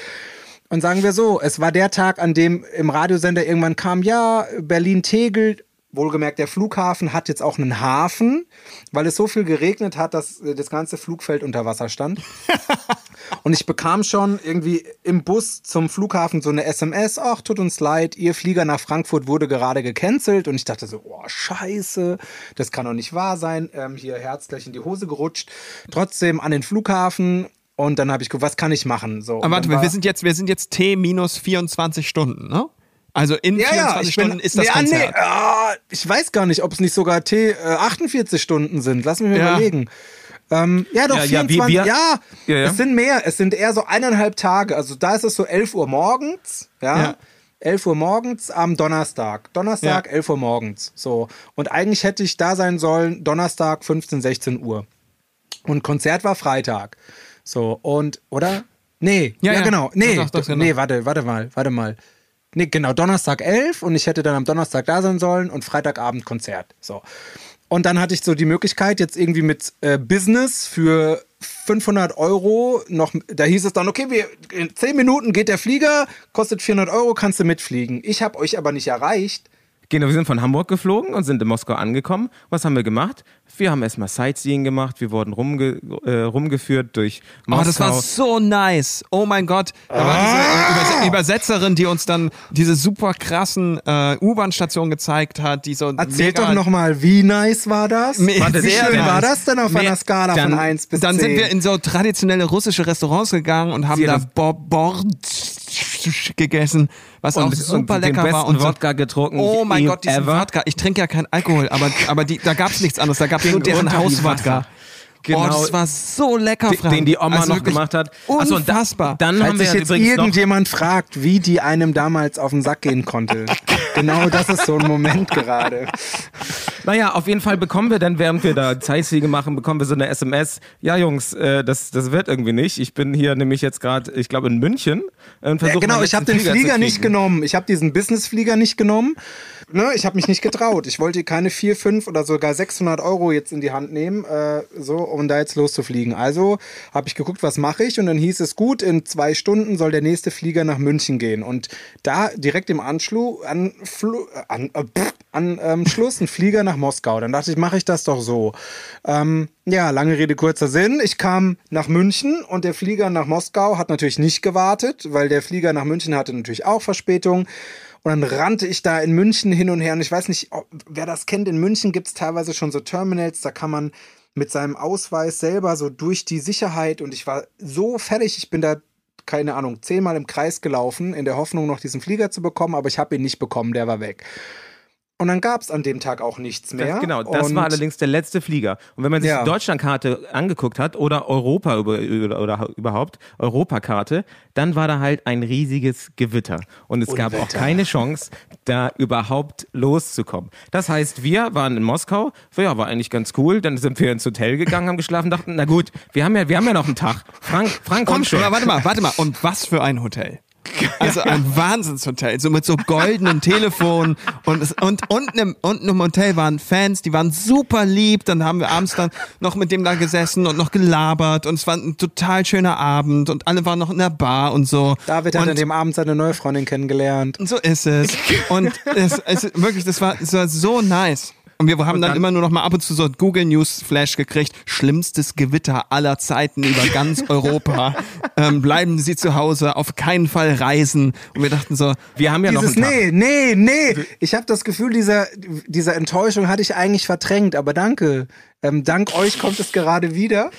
Und sagen wir so, es war der Tag, an dem im Radiosender irgendwann kam, ja, Berlin-Tegel, wohlgemerkt, der Flughafen hat jetzt auch einen Hafen, weil es so viel geregnet hat, dass äh, das ganze Flugfeld unter Wasser stand. Und ich bekam schon irgendwie im Bus zum Flughafen so eine SMS, ach, tut uns leid, ihr Flieger nach Frankfurt wurde gerade gecancelt. Und ich dachte so, oh, scheiße, das kann doch nicht wahr sein. Ähm, hier Herz gleich in die Hose gerutscht. Trotzdem an den Flughafen. Und dann habe ich geguckt, was kann ich machen? So, Aber warte mal, wir war- sind jetzt, wir sind jetzt T minus 24 Stunden, ne? Also in ja, 24 ja, Stunden bin, ist das ja, Konzert. Nee, ah, ich weiß gar nicht, ob es nicht sogar T äh, 48 Stunden sind. Lass mich mal Ja. überlegen. Ähm, ja, doch, Ja, ja, 24. wie Ja, wir- Ja, ja. es sind mehr. Es sind eher so eineinhalb Tage. Also da ist es so 11 Uhr morgens. Ja. Ja. 11 Uhr morgens am Donnerstag. Donnerstag, Ja. 11 Uhr morgens. So. Und eigentlich hätte ich da sein sollen, Donnerstag, 15, 16 Uhr. Und Konzert war Freitag. So, und, oder? Nee, Ja, ja, ja. genau. Nee, doch, doch, genau. nee, warte, warte mal, warte mal. Nee, genau, Donnerstag 11 und ich hätte dann am Donnerstag da sein sollen und Freitagabend Konzert. So. Und dann hatte ich so die Möglichkeit, jetzt irgendwie mit äh, Business für 500 Euro noch, da hieß es dann, okay, wir, in 10 Minuten geht der Flieger, kostet 400 Euro, kannst du mitfliegen. Ich habe euch aber nicht erreicht. Genau, wir sind von Hamburg geflogen und sind in Moskau angekommen. Was haben wir gemacht? Wir haben erstmal Sightseeing gemacht, wir wurden rumge äh, rumgeführt durch Oh, Moskau. das war so nice. Oh mein Gott. Da war diese äh, Überse Übersetzerin, die uns dann diese super krassen äh, U-Bahn-Stationen gezeigt hat, die so Erzählt mega, doch nochmal, wie nice war das? Me- Warte, wie schön nice. war das denn auf Me- einer Skala dann- von 1 bis Dann 10? sind wir in so traditionelle russische Restaurants gegangen und haben Sie da das- Bo Bord gegessen, was auch Und- super und den lecker war. Und Wodka getrunken Oh mein Gott, diesen ever. Wodka. Ich trinke ja keinen Alkohol, aber, aber die, da gab es nichts anderes. Da gab es nur deren Hauswodka. Genau. Oh, das war so lecker, Den- Frank. den die Oma Also noch gemacht hat. Ach so, und da- Unfassbar. Dann Falls haben wir sich jetzt irgendjemand fragt, wie die einem damals auf den Sack gehen konnte. genau das ist so ein Moment gerade. Naja, auf jeden Fall bekommen wir dann, während wir da Sightseeing machen, bekommen wir so eine SMS. Ja, Jungs, äh, das, das wird irgendwie nicht. Ich bin hier nämlich jetzt gerade, ich glaube, in München. äh, Und Ja, versuche genau, ich habe den Flieger zu nicht genommen. Ich habe diesen Businessflieger nicht genommen. Ne, ich habe mich nicht getraut. Ich wollte keine 4, 5 oder sogar 600 Euro jetzt in die Hand nehmen, äh, so, um da jetzt loszufliegen. Also habe ich geguckt, was mache ich? Und dann hieß es, gut, in zwei Stunden soll der nächste Flieger nach München gehen. Und da direkt im Anschluss, an, Flu, äh, an, äh, pff, an ähm, Schluss ein Flieger nach Moskau. Dann dachte ich, mache ich das doch so. Ähm, ja, lange Rede, kurzer Sinn. Ich kam nach München und der Flieger nach Moskau hat natürlich nicht gewartet, weil der Flieger nach München hatte natürlich auch Verspätung. Und dann rannte ich da in München hin und her. Und ich weiß nicht, ob, wer das kennt. In München gibt's teilweise schon so Terminals, da kann man mit seinem Ausweis selber so durch die Sicherheit. Und ich war so fertig. Ich bin da, keine Ahnung, zehnmal im Kreis gelaufen, in der Hoffnung, noch diesen Flieger zu bekommen. Aber ich habe ihn nicht bekommen, der war weg. Und dann gab's an dem Tag auch nichts mehr. Das, genau, das und war allerdings der letzte Flieger. Und wenn man sich Ja. die Deutschlandkarte angeguckt hat oder Europa über, oder, oder überhaupt Europakarte, dann war da halt ein riesiges Gewitter und es gab auch Unwetter. keine Chance, da überhaupt loszukommen. Das heißt, wir waren in Moskau, ja, war eigentlich ganz cool. Dann sind wir ins Hotel gegangen, haben geschlafen, dachten, na gut, wir haben ja, wir haben ja noch einen Tag. Frank, Frank, komm Und, schon. warte mal, warte mal. Und was für ein Hotel? Also ein Wahnsinnshotel, so mit so goldenen Telefonen und, es, und unten, im, unten im Hotel waren Fans, die waren super lieb. Dann haben wir abends dann noch mit dem da gesessen und noch gelabert und es war ein total schöner Abend und alle waren noch in der Bar und so. David hat und, an dem Abend seine neue Freundin kennengelernt. und so ist es. Und es, es wirklich, das war, das war so nice. Und wir haben dann, dann- immer nur noch mal ab und zu so Google News Flash gekriegt. Schlimmstes Gewitter aller Zeiten über ganz Europa. ähm, bleiben Sie zu Hause, auf keinen Fall reisen. Und wir dachten so, wir haben ja noch Dieses, einen Tag. nee, nee, nee. Ich habe das Gefühl, dieser, dieser Enttäuschung hatte ich eigentlich verdrängt, aber danke. Ähm, dank euch kommt es gerade wieder.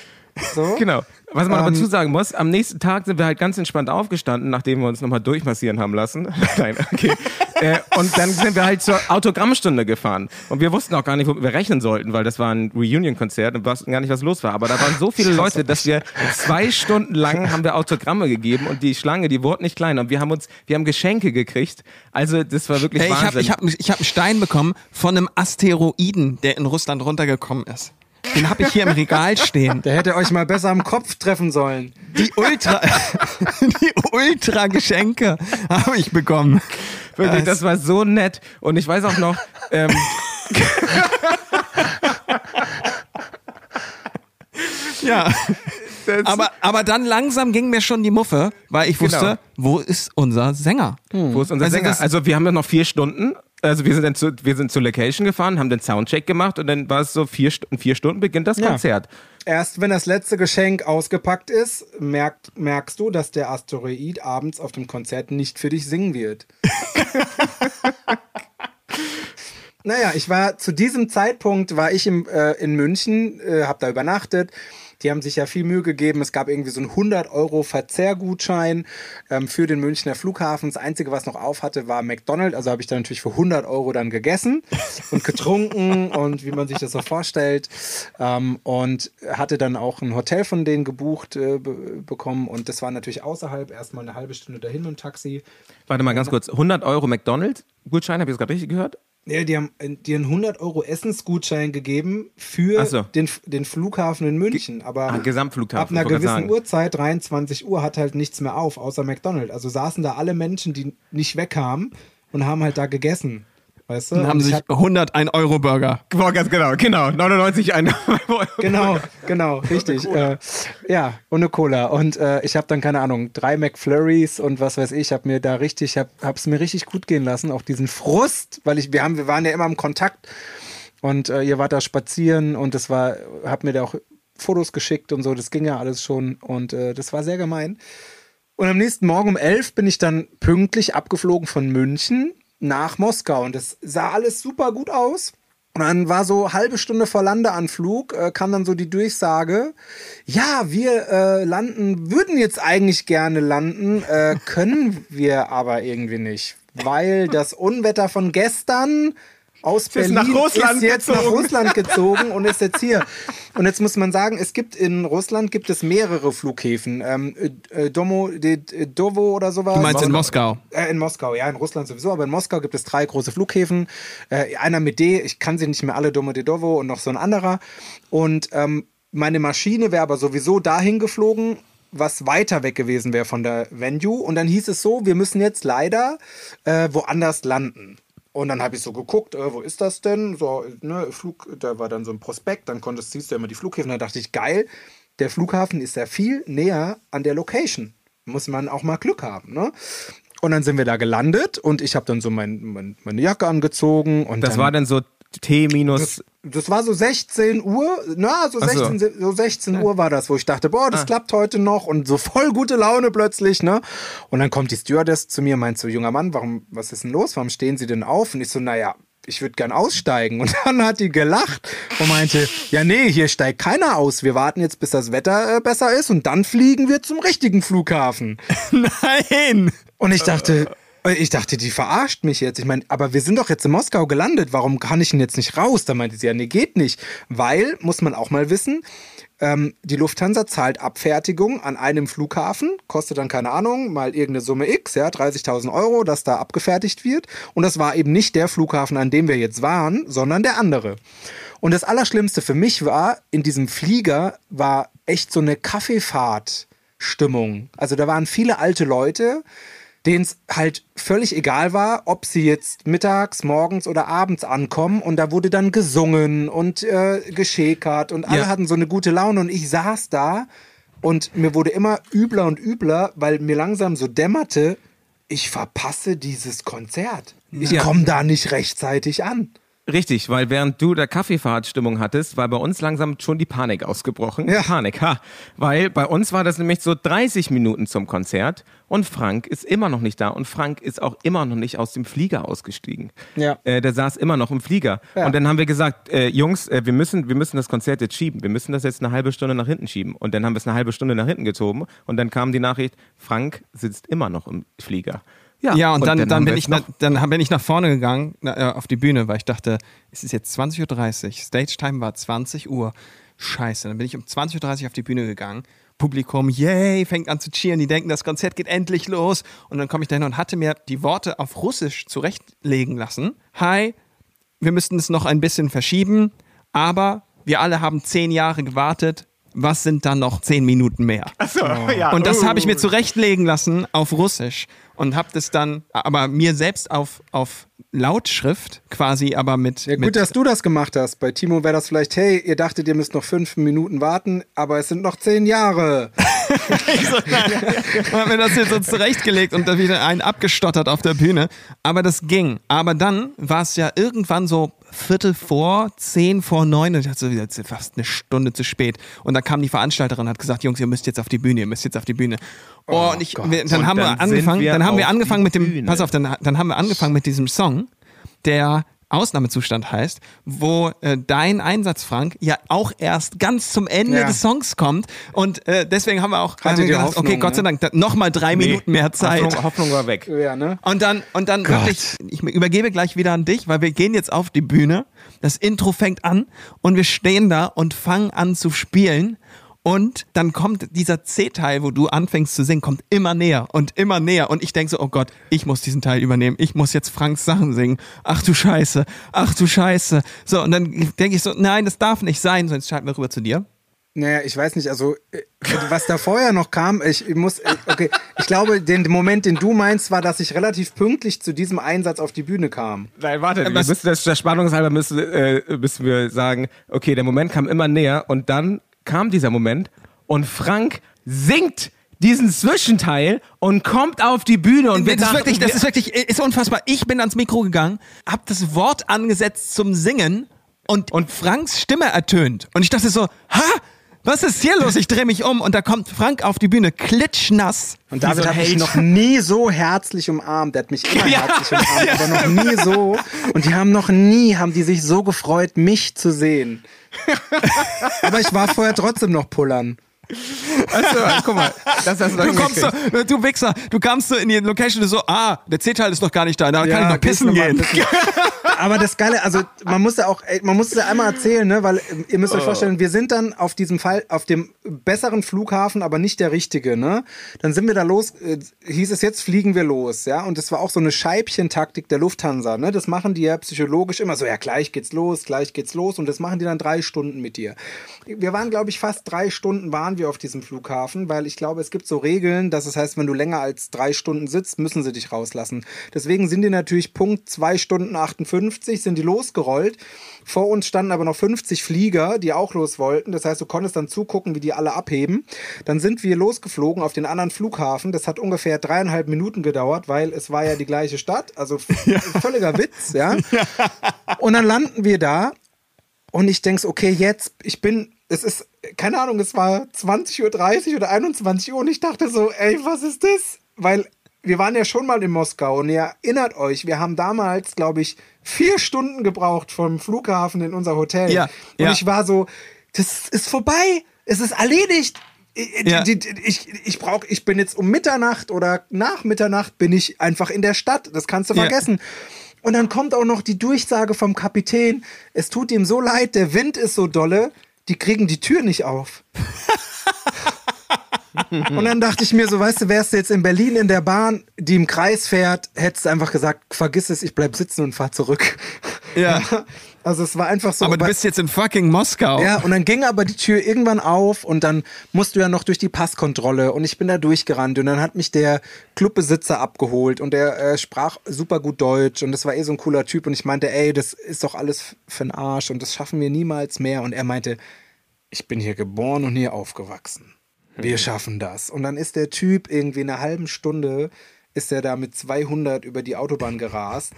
So. Genau. Was man aber Ähm, dazu sagen muss, am nächsten Tag sind wir halt ganz entspannt aufgestanden, nachdem wir uns nochmal durchmassieren haben lassen. Nein, okay. äh, und dann sind wir halt zur Autogrammstunde gefahren. Und wir wussten auch gar nicht, wo wir rechnen sollten, weil das war ein Reunion-Konzert und wir wussten gar nicht, was los war. Aber da waren so viele Leute, dass wir zwei Stunden lang haben wir Autogramme gegeben und die Schlange, die wurde nicht kleiner. Und wir haben uns, wir haben Geschenke gekriegt. Also das war wirklich hey, ich habe Wahnsinn. ich hab, ich hab einen Stein bekommen von einem Asteroiden, der in Russland runtergekommen ist. Den habe ich hier im Regal stehen. Der hätte euch mal besser am Kopf treffen sollen. Die Ultra, die Ultra-Geschenke habe ich bekommen. Wirklich, das war so nett. Und ich weiß auch noch, ähm, Ja. Aber, aber dann langsam ging mir schon die Muffe, weil ich wusste, Genau. wo ist unser Sänger? Wo ist unser Also Sänger? das- also wir haben ja noch vier Stunden. Also wir sind dann zu, wir sind zur Location gefahren, haben den Soundcheck gemacht und dann war es so vier, vier Stunden beginnt das Ja. Konzert. Erst wenn das letzte Geschenk ausgepackt ist, merkt, merkst du, dass der Asteroid abends auf dem Konzert nicht für dich singen wird. naja, ich war zu diesem Zeitpunkt war ich im, äh, in München, äh, habe da übernachtet. Die haben sich ja viel Mühe gegeben. Es gab irgendwie so einen 100 Euro Verzehrgutschein ähm, für den Münchner Flughafen. Das Einzige, was noch auf hatte, war McDonald's. Also habe ich da natürlich für 100 Euro dann gegessen und getrunken und wie man sich das so vorstellt. Ähm, und hatte dann auch ein Hotel von denen gebucht äh, be bekommen. Und das war natürlich außerhalb. Erstmal eine halbe Stunde dahin mit dem Taxi. Warte mal ganz kurz. 100 Euro McDonalds Gutschein, habe ich das gerade richtig gehört? Ja, die haben äh, dir einen 100 Euro Essensgutschein gegeben für so. den, den Flughafen in München. Aber Ah, Gesamtflughafen, ab einer gewissen sagen. Uhrzeit, 23 Uhr, hat halt nichts mehr auf, außer McDonald's. Also saßen da alle Menschen, die nicht wegkamen und haben halt da gegessen. Weißt du? Dann haben Und ich sich hab- 101 Euro Burger. Ganz genau, genau. 99 ein. Genau, genau, richtig. Äh, ja, ohne Cola. Und äh, ich habe dann, keine Ahnung, drei McFlurries und was weiß ich, habe mir da richtig, hab, hab's mir richtig gut gehen lassen, auch diesen Frust, weil ich, wir haben, wir waren ja immer im Kontakt und äh, ihr wart da spazieren und das war, hab mir da auch Fotos geschickt und so, das ging ja alles schon und äh, das war sehr gemein. Und am nächsten Morgen um elf bin ich dann pünktlich abgeflogen von München nach Moskau und das sah alles super gut aus. Und dann war so halbe Stunde vor Landeanflug, äh, kam dann so die Durchsage, ja, wir äh, landen, würden jetzt eigentlich gerne landen, äh, können wir aber irgendwie nicht, weil das Unwetter von gestern aus Ist Berlin nach Russland ist jetzt nach gezogen. Russland gezogen und ist jetzt hier. Und jetzt muss man sagen, es gibt in Russland gibt es mehrere Flughäfen. Ähm, äh, Domo, de, de, Dovo oder sowas. Du meinst in Moskau? Äh, in Moskau, ja, in Russland sowieso, aber in Moskau gibt es drei große Flughäfen. Äh, einer mit D, ich kann sie nicht mehr alle, Domodedowo und noch so ein anderer. Und ähm, meine Maschine wäre aber sowieso dahin geflogen, was weiter weg gewesen wäre von der Venue. Und dann hieß es so, wir müssen jetzt leider äh, woanders landen. Und dann habe ich so geguckt, äh, wo ist das denn? So, ne, Flug, da war dann so ein Prospekt, dann konntest, siehst du immer die Flughäfen. Da dachte ich, geil, der Flughafen ist ja viel näher an der Location. Muss man auch mal Glück haben, ne? Und dann sind wir da gelandet und ich habe dann so mein, mein, meine Jacke angezogen. Und Das dann, war dann so T minus. das war so 16 Uhr, na, so Ach so. 16, so 16 Uhr war das, wo ich dachte, boah, das klappt heute noch und so voll gute Laune plötzlich, ne? Und dann kommt die Stewardess zu mir, meint so, junger Mann, warum, was ist denn los? Warum stehen Sie denn auf? Und ich so, naja, ich würde gern aussteigen. Und dann hat die gelacht und meinte, ja, nee, hier steigt keiner aus. Wir warten jetzt, bis das Wetter äh, besser ist und dann fliegen wir zum richtigen Flughafen. Nein! Und ich dachte, ich dachte, die verarscht mich jetzt. Ich meine, aber wir sind doch jetzt in Moskau gelandet. Warum kann ich denn jetzt nicht raus? Da meinte sie, ja, nee, geht nicht. Weil, muss man auch mal wissen, ähm, die Lufthansa zahlt Abfertigung an einem Flughafen, kostet dann, keine Ahnung, mal irgendeine Summe X, ja, 30.000 Euro, dass da abgefertigt wird. Und das war eben nicht der Flughafen, an dem wir jetzt waren, sondern der andere. Und das Allerschlimmste für mich war, in diesem Flieger war echt so eine Kaffeefahrt-Stimmung. Also da waren viele alte Leute, denen es halt völlig egal war, ob sie jetzt mittags, morgens oder abends ankommen. Und da wurde dann gesungen und äh, geschäkert und alle Ja. hatten so eine gute Laune. Und ich saß da und mir wurde immer übler und übler, weil mir langsam so dämmerte, ich verpasse dieses Konzert. Ich Ja. komme da nicht rechtzeitig an. Richtig, weil während du da Kaffeefahrtstimmung hattest, war bei uns langsam schon die Panik ausgebrochen. Ja. Panik, ha. Weil bei uns war das nämlich so 30 Minuten zum Konzert und Frank ist immer noch nicht da und Frank ist auch immer noch nicht aus dem Flieger ausgestiegen. Ja. Äh, der saß immer noch im Flieger. Ja. Und dann haben wir gesagt, äh, Jungs, äh, wir, müssen, wir müssen das Konzert jetzt schieben. Wir müssen das jetzt eine halbe Stunde nach hinten schieben. Und dann haben wir es eine halbe Stunde nach hinten gezogen und dann kam die Nachricht, Frank sitzt immer noch im Flieger. Ja, und, dann, dann, haben bin ich nach, dann bin ich nach vorne gegangen, na, äh, auf die Bühne, weil ich dachte, es ist jetzt 20.30 Uhr, Stage Time war 20 Uhr. Scheiße, dann bin ich um 20.30 Uhr auf die Bühne gegangen. Publikum, yay, fängt an zu cheeren, die denken, das Konzert geht endlich los. Und dann komme ich dahin und hatte mir die Worte auf Russisch zurechtlegen lassen. Hi, wir müssten es noch ein bisschen verschieben, aber wir alle haben zehn Jahre gewartet. Was sind dann noch zehn Minuten mehr? ja. Und das habe ich mir zurechtlegen lassen auf Russisch und habe das dann, aber mir selbst auf, auf Lautschrift quasi, aber mit. Ja, gut, mit dass du das gemacht hast. Bei Timo wäre das vielleicht, hey, ihr dachtet, ihr müsst noch fünf Minuten warten, aber es sind noch zehn Jahre. Ich habe mir das jetzt so zurechtgelegt und da wieder einen abgestottert auf der Bühne. Aber das ging. Aber dann war es ja irgendwann so Viertel vor, zehn vor neun und ich dachte so, jetzt ist fast eine Stunde zu spät. Und da kam die Veranstalterin und hat gesagt, Jungs, ihr müsst jetzt auf die Bühne, ihr müsst jetzt auf die Bühne. Oh, und ich, wir, dann Und haben dann wir angefangen, wir dann haben wir auf angefangen mit dem, Bühne. pass auf, dann, dann haben wir angefangen mit diesem Song, der Ausnahmezustand heißt, wo äh, dein Einsatz, Frank, ja auch erst ganz zum Ende Ja. des Songs kommt. Und äh, deswegen haben wir auch haben wir gedacht, Hoffnung, okay, Gott sei ne? Dank, nochmal drei Minuten mehr Zeit. Hoffnung, Hoffnung war weg. Ja, ne? Und dann, und dann wirklich, ich übergebe gleich wieder an dich, weil wir gehen jetzt auf die Bühne. Das Intro fängt an und wir stehen da und fangen an zu spielen. Und dann kommt dieser C-Teil, wo du anfängst zu singen, kommt immer näher und immer näher. Und ich denke so, oh Gott, ich muss diesen Teil übernehmen. Ich muss jetzt Franks Sachen singen. Ach du Scheiße, ach du Scheiße. So, und dann denke ich so, nein, das darf nicht sein. So, jetzt schalten wir rüber zu dir. Naja, ich weiß nicht, also äh, was da vorher noch kam, ich muss, äh, okay, ich glaube, den Moment, den du meinst, war, dass ich relativ pünktlich zu diesem Einsatz auf die Bühne kam. Nein, warte, wir was- müssen das, der Spannungshalber müssen, äh, müssen wir sagen, okay, der Moment kam immer näher und dann kam dieser Moment und Frank singt diesen Zwischenteil und kommt auf die Bühne und wir das ist dachten, wirklich, das ist wirklich, ist unfassbar. Ich bin ans Mikro gegangen, hab das Wort angesetzt zum Singen und, und Franks Stimme ertönt. Und ich dachte so, ha? Was ist hier los? Ich drehe mich um und da kommt Frank auf die Bühne, klitschnass. Und David so hat mich noch nie so herzlich umarmt. Der hat mich immer herzlich umarmt, aber noch nie so. Und die haben noch nie, haben die sich so gefreut, mich zu sehen. Aber ich war vorher trotzdem noch pullern. Achso, guck mal. Das hast du, Du kommst so, du Wichser, du kamst so in die Location und so, ah, der C-Teil ist noch gar nicht da, da kann ich noch pissen gehen. pissen. Aber das Geile, also man muss ja auch, ey, man muss es ja einmal erzählen, ne, weil ähm, ihr müsst euch vorstellen, wir sind dann auf diesem Fall, auf dem besseren Flughafen, aber nicht der richtige, ne? Dann sind wir da los, äh, hieß es jetzt fliegen wir los, ja? Und das war auch so eine Scheibchentaktik der Lufthansa, ne? Das machen die ja psychologisch immer so, ja, gleich geht's los, gleich geht's los und das machen die dann drei Stunden mit dir. Wir waren, glaube ich, fast drei Stunden waren wir auf diesem Flughafen, weil ich glaube, es gibt so Regeln, dass es heißt, wenn du länger als drei Stunden sitzt, müssen sie dich rauslassen. Deswegen sind die natürlich Punkt zwei Stunden 58 sind die losgerollt. Vor uns standen aber noch 50 Flieger, die auch los wollten. Das heißt, du konntest dann zugucken, wie die alle abheben. Dann sind wir losgeflogen auf den anderen Flughafen. Das hat ungefähr dreieinhalb Minuten gedauert, weil es war ja die gleiche Stadt. Also völliger Witz, ja. Und dann landen wir da und ich denke, okay, jetzt, ich bin, es ist, keine Ahnung, es war 20.30 Uhr oder 21 Uhr und ich dachte so, ey, was ist das? Weil wir waren ja schon mal in Moskau und ihr erinnert euch, wir haben damals, glaube ich, vier Stunden gebraucht vom Flughafen in unser Hotel. Ja, und ja. ich war so, das ist vorbei, es ist erledigt. Ich, Ja. die- die- ich, ich brauch, ich bin jetzt um Mitternacht oder nach Mitternacht bin ich einfach in der Stadt. Das kannst du vergessen. Und dann kommt auch noch die Durchsage vom Kapitän. Es tut ihm so leid, der Wind ist so dolle, die kriegen die Tür nicht auf. Und dann dachte ich mir so, weißt du, wärst du jetzt in Berlin in der Bahn, die im Kreis fährt, hättest du einfach gesagt, vergiss es, ich bleib sitzen und fahr zurück. Ja. Also es war einfach so. Aber du bist jetzt in fucking Moskau. Ja, und dann ging aber die Tür irgendwann auf und dann musst du ja noch durch die Passkontrolle und ich bin da durchgerannt und dann hat mich der Clubbesitzer abgeholt und der äh, sprach super gut Deutsch und das war eh so ein cooler Typ und ich meinte, ey, das ist doch alles für den Arsch und das schaffen wir niemals mehr und er meinte, ich bin hier geboren und hier aufgewachsen. Wir schaffen das. Und dann ist der Typ irgendwie in einer halben Stunde ist er da mit 200 über die Autobahn gerast.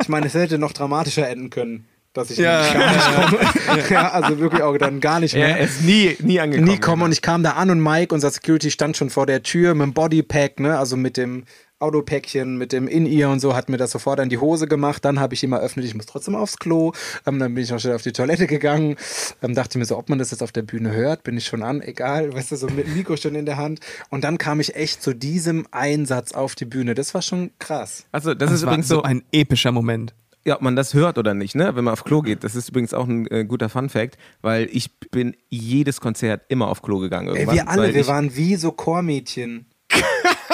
Ich meine, es hätte noch dramatischer enden können, dass ich Ja. gar nicht komme. ja, also wirklich auch dann gar nicht mehr. Er ist nie, nie angekommen. Nie kommen und ich kam da an und Mike, unser Security, stand schon vor der Tür mit dem Bodypack, ne, also mit dem Autopäckchen, mit dem In-Ear und so, hat mir das sofort an die Hose gemacht. Dann habe ich immer eröffnet, ich muss trotzdem aufs Klo. Ähm, dann bin ich noch schnell auf die Toilette gegangen. Ähm, dachte mir so, ob man das jetzt auf der Bühne hört, bin ich schon an, egal, weißt du, so mit dem Mikro schon in der Hand. Und dann kam ich echt zu diesem Einsatz auf die Bühne. Das war schon krass. Also, das, Das ist war übrigens so, ein epischer Moment. Ja, ob man das hört oder nicht, ne? wenn man auf Klo geht. Das ist übrigens auch ein äh, guter Fun-Fact, weil ich bin jedes Konzert immer auf Klo gegangen. Ey, Irgendwann, wir alle, wir waren wie so Chormädchen.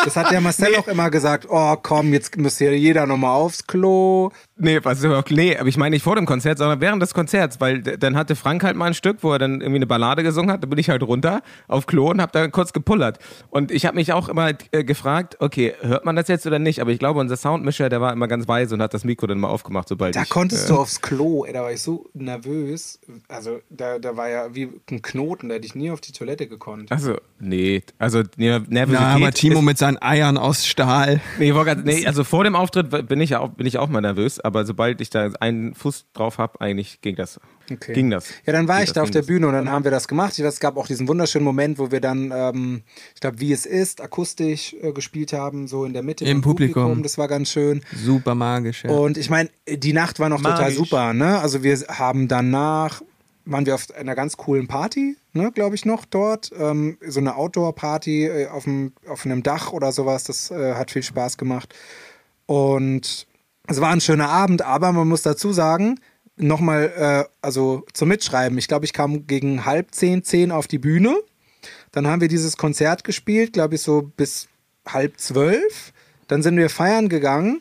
Das hat der Marcel auch immer gesagt, oh komm, jetzt muss hier jeder nochmal aufs Klo. Nee, was ist überhaupt, nee, aber ich meine nicht vor dem Konzert, sondern während des Konzerts, weil dann hatte Frank halt mal ein Stück, wo er dann irgendwie eine Ballade gesungen hat, da bin ich halt runter auf Klo und hab da kurz gepullert. Und ich habe mich auch immer äh, gefragt, okay, hört man das jetzt oder nicht? Aber ich glaube, unser Soundmischer, der war immer ganz weise und hat das Mikro dann mal aufgemacht, sobald Da ich... konntest äh, du aufs Klo, ey, da war ich so nervös. Also da, da war ja wie ein Knoten, da hätte ich nie auf die Toilette gekonnt. Also, nee, also nee, Nervosität... Na, aber Timo ist, mit seinen Eiern aus Stahl. nee, nee, also vor dem Auftritt bin ich, ja auch, bin ich auch mal nervös, aber sobald ich da einen Fuß drauf habe, eigentlich ging das. Okay. Ging das. Ja, dann war Ging ich da auf der. Bühne und dann haben wir das gemacht. Ich weiß, es gab auch diesen wunderschönen Moment, wo wir dann, ähm, ich glaube, wie es ist, akustisch äh, gespielt haben, so in der Mitte Im vom Publikum. Das war ganz schön. Super magisch, ja. Und ich meine, die Nacht war noch total Magisch. super, ne? Also wir haben danach, waren wir auf einer ganz coolen Party, ne, glaube ich noch dort. Ähm, so eine Outdoor-Party äh, auf, auf einem Dach oder sowas. Das äh, hat viel Spaß gemacht. Und es war ein schöner Abend, aber man muss dazu sagen, nochmal, äh, also zum Mitschreiben. Ich glaube, ich kam gegen halb zehn, zehn auf die Bühne. Dann haben wir dieses Konzert gespielt, glaube ich, so bis halb zwölf. Dann sind wir feiern gegangen.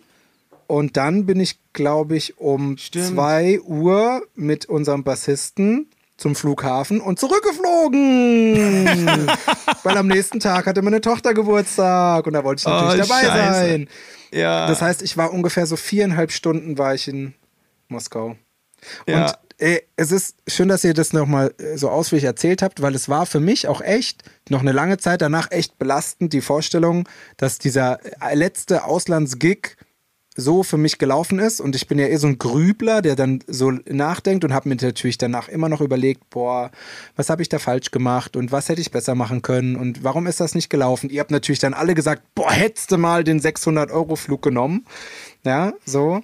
Und dann bin ich, glaube ich, um zwei Uhr mit unserem Bassisten zum Flughafen und zurückgeflogen. Weil am nächsten Tag hatte meine Tochter Geburtstag und da wollte ich natürlich Oh, dabei Scheiße. sein. ja. Das heißt, ich war ungefähr so viereinhalb Stunden war ich in Moskau. Ja. Und äh, es ist schön, dass ihr das nochmal so ausführlich erzählt habt, weil es war für mich auch echt noch eine lange Zeit danach echt belastend, die Vorstellung, dass dieser äh, letzte Auslandsgig so für mich gelaufen ist und ich bin ja eh so ein Grübler, der dann so nachdenkt und habe mir natürlich danach immer noch überlegt, boah, was habe ich da falsch gemacht und was hätte ich besser machen können und warum ist das nicht gelaufen? Ihr habt natürlich dann alle gesagt, boah, hättest du mal den 600 Euro Flug genommen, ja, so.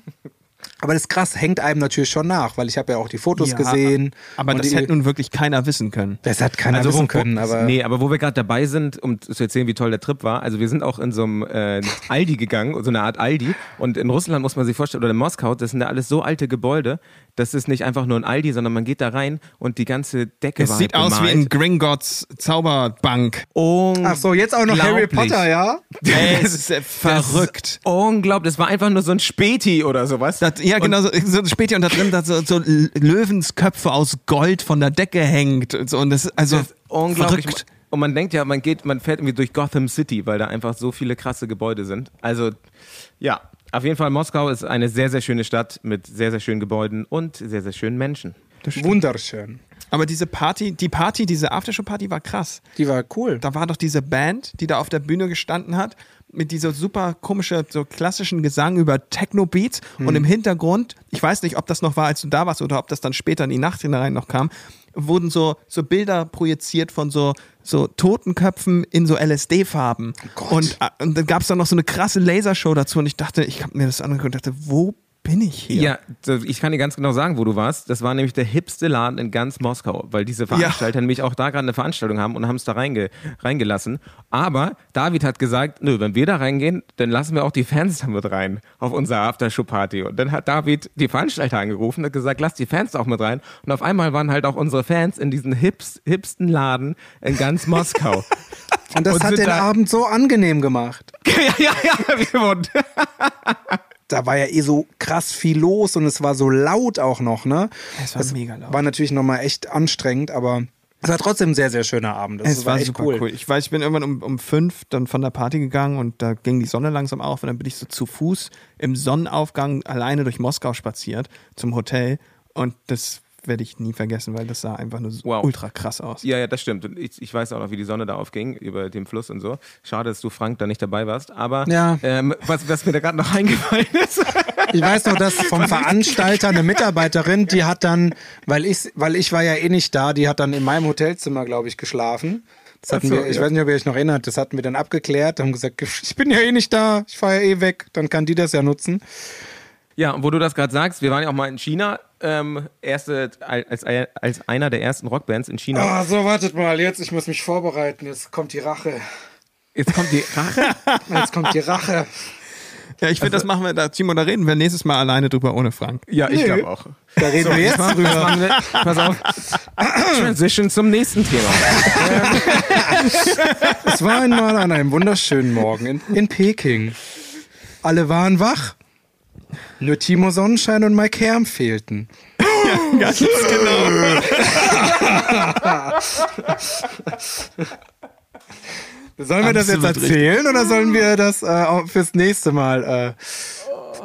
Aber das krass, hängt einem natürlich schon nach, weil ich habe ja auch die Fotos Ja, gesehen. Aber das hätte nun wirklich keiner wissen können. das hat keiner Also, wissen wo- können, aber nee, aber wo wir gerade dabei sind, um zu erzählen, wie toll der Trip war. Also wir sind auch in so einem äh, Aldi gegangen, so eine Art Aldi. Und in Russland muss man sich vorstellen, oder in Moskau, das sind ja alles so alte Gebäude, das ist nicht einfach nur ein Aldi, sondern man geht da rein und die ganze Decke Es war sieht halt aus wie in Gringotts Zauberbank. Ach so, jetzt auch noch Harry. Potter, ja? Ey, es ist verrückt. Unglaublich, das war einfach nur so ein Späti oder sowas. Das, ja, genau, so, so später und da drin da so, so Löwensköpfe aus Gold von der Decke hängt. Und, so, und das ist also Das ist unglaublich. verrückt. Und man denkt ja, man geht, man fährt irgendwie durch Gotham City, weil da einfach so viele krasse Gebäude sind. Also, ja, auf jeden Fall Moskau ist eine sehr, sehr schöne Stadt mit sehr, sehr schönen Gebäuden und sehr, sehr schönen Menschen. Wunderschön. Aber diese Party, die Party, diese Aftershow-Party war krass. Die war cool. Da war doch diese Band, die da auf der Bühne gestanden hat, mit dieser super komische, so klassischen Gesang über Techno-Beats und im Hintergrund, ich weiß nicht, ob das noch war, als du da warst oder ob das dann später in die Nacht hinein noch kam, wurden so, so Bilder projiziert von so, so Totenköpfen in so LSD-Farben. und, äh, und dann gab es dann noch so eine krasse Lasershow dazu und ich dachte, ich habe mir das angeguckt und dachte, wo bin ich hier? Ja, ich kann dir ganz genau sagen, wo du warst. Das war nämlich der hipste Laden in ganz Moskau, weil diese Veranstalter nämlich auch da gerade eine Veranstaltung haben und haben es da reinge reingelassen. Aber David hat gesagt, nö, wenn wir da reingehen, dann lassen wir auch die Fans da mit rein auf unsere Aftershow-Party. Und dann hat David die Veranstalter angerufen und hat gesagt, lass die Fans auch mit rein. Und auf einmal waren halt auch unsere Fans in diesem hips, hipsten Laden in ganz Moskau. Und das Und hat den da- Abend so angenehm gemacht. ja, ja, ja, wir wurden. Da war ja eh so krass viel los und es war so laut auch noch, ne? Es war mega laut. War natürlich nochmal echt anstrengend, aber es war trotzdem ein sehr, sehr schöner Abend. Das Es war, echt super cool. Ich weiß, ich bin irgendwann um, um fünf dann von der Party gegangen und da ging die Sonne langsam auf und dann bin ich so zu Fuß im Sonnenaufgang alleine durch Moskau spaziert zum Hotel und das werde ich nie vergessen, weil das sah einfach nur so Wow. ultra krass aus. Ja, ja, das stimmt. Und ich, ich weiß auch noch, wie die Sonne da aufging über dem Fluss und so. Schade, dass du, Frank, da nicht dabei warst. Aber Ja. ähm, was, was mir da gerade noch eingefallen ist. Ich weiß noch, dass vom Veranstalter eine Mitarbeiterin, die hat dann, weil ich, weil ich war ja eh nicht da, die hat dann in meinem Hotelzimmer, glaube ich, geschlafen. Das hatten so, wir, ich ja. weiß nicht, ob ihr euch noch erinnert, das hatten wir dann abgeklärt, haben gesagt, ich bin ja eh nicht da, ich fahre ja eh weg, dann kann die das ja nutzen. Ja, und wo du das gerade sagst, wir waren ja auch mal in China. Ähm, erste, als, als einer der ersten Rockbands in China. Ah, so, wartet mal, jetzt, ich muss mich vorbereiten, jetzt kommt die Rache. Jetzt kommt die Rache. Jetzt kommt die Rache. Ja, ich finde, das machen wir da, Timo, da reden wir nächstes Mal alleine drüber ohne Frank. Ja, ich glaube auch. Da reden wir jetzt drüber. wir, pass auf. Transition zum nächsten Thema. Es war einmal an einem wunderschönen Morgen in, in Peking. Alle waren wach. Nur Timo Sonnenschein und Mike Herm fehlten. Ganz genau. Sollen wir das jetzt erzählen oder sollen wir das äh, fürs nächste Mal äh,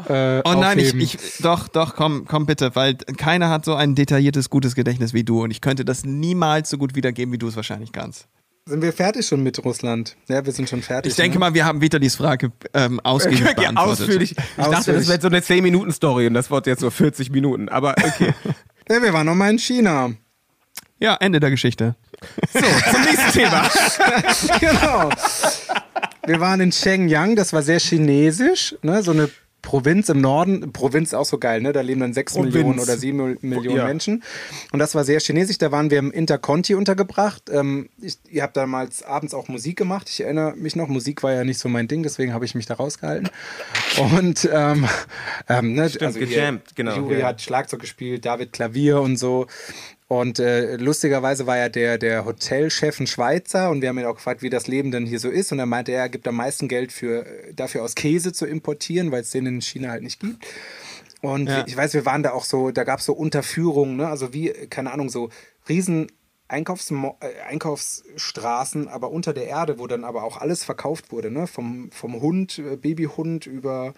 äh, Oh nein, ich, ich, doch, doch, komm, komm bitte, weil keiner hat so ein detailliertes, gutes Gedächtnis wie du und ich könnte das niemals so gut wiedergeben, wie du es wahrscheinlich kannst. Sind wir fertig schon mit Russland? Ja, wir sind schon fertig. Ich denke ne? mal, wir haben Vitalis Frage ähm, ausgiebig Ja, beantwortet. ausführlich. Ich dachte, das Ausführlich. wäre so eine 10-Minuten-Story und das wird jetzt so 40 Minuten. Aber okay. Ja, wir waren noch mal in China. Ja, Ende der Geschichte. So, zum nächsten Thema. genau. Wir waren in Shenyang, das war sehr chinesisch, ne? so eine Provinz im Norden. Provinz ist auch so geil, ne? Da leben dann sechs Provinz. Millionen oder sieben Mil- Millionen Ja. Menschen. Und das war sehr chinesisch. Da waren wir im Interconti untergebracht. Ähm, ich, ihr habt damals abends auch Musik gemacht. Ich erinnere mich noch, Musik war ja nicht so mein Ding, deswegen habe ich mich da rausgehalten. Und ähm, ähm, ne, Stimmt, hier, gejammt, genau. Juri Ja. hat Schlagzeug gespielt, David Klavier und so. Und äh, lustigerweise war ja der, der Hotelchef ein Schweizer und wir haben ihn auch gefragt, wie das Leben denn hier so ist. Und er meinte, er gibt am meisten Geld für, äh, dafür aus Käse zu importieren, weil es den in China halt nicht gibt. Und Ja. ich weiß, wir waren da auch so, da gab es so Unterführungen, ne? also wie, keine Ahnung, so riesen Einkaufs äh, Einkaufsstraßen, aber unter der Erde, wo dann aber auch alles verkauft wurde, ne? vom, vom Hund, äh, Babyhund über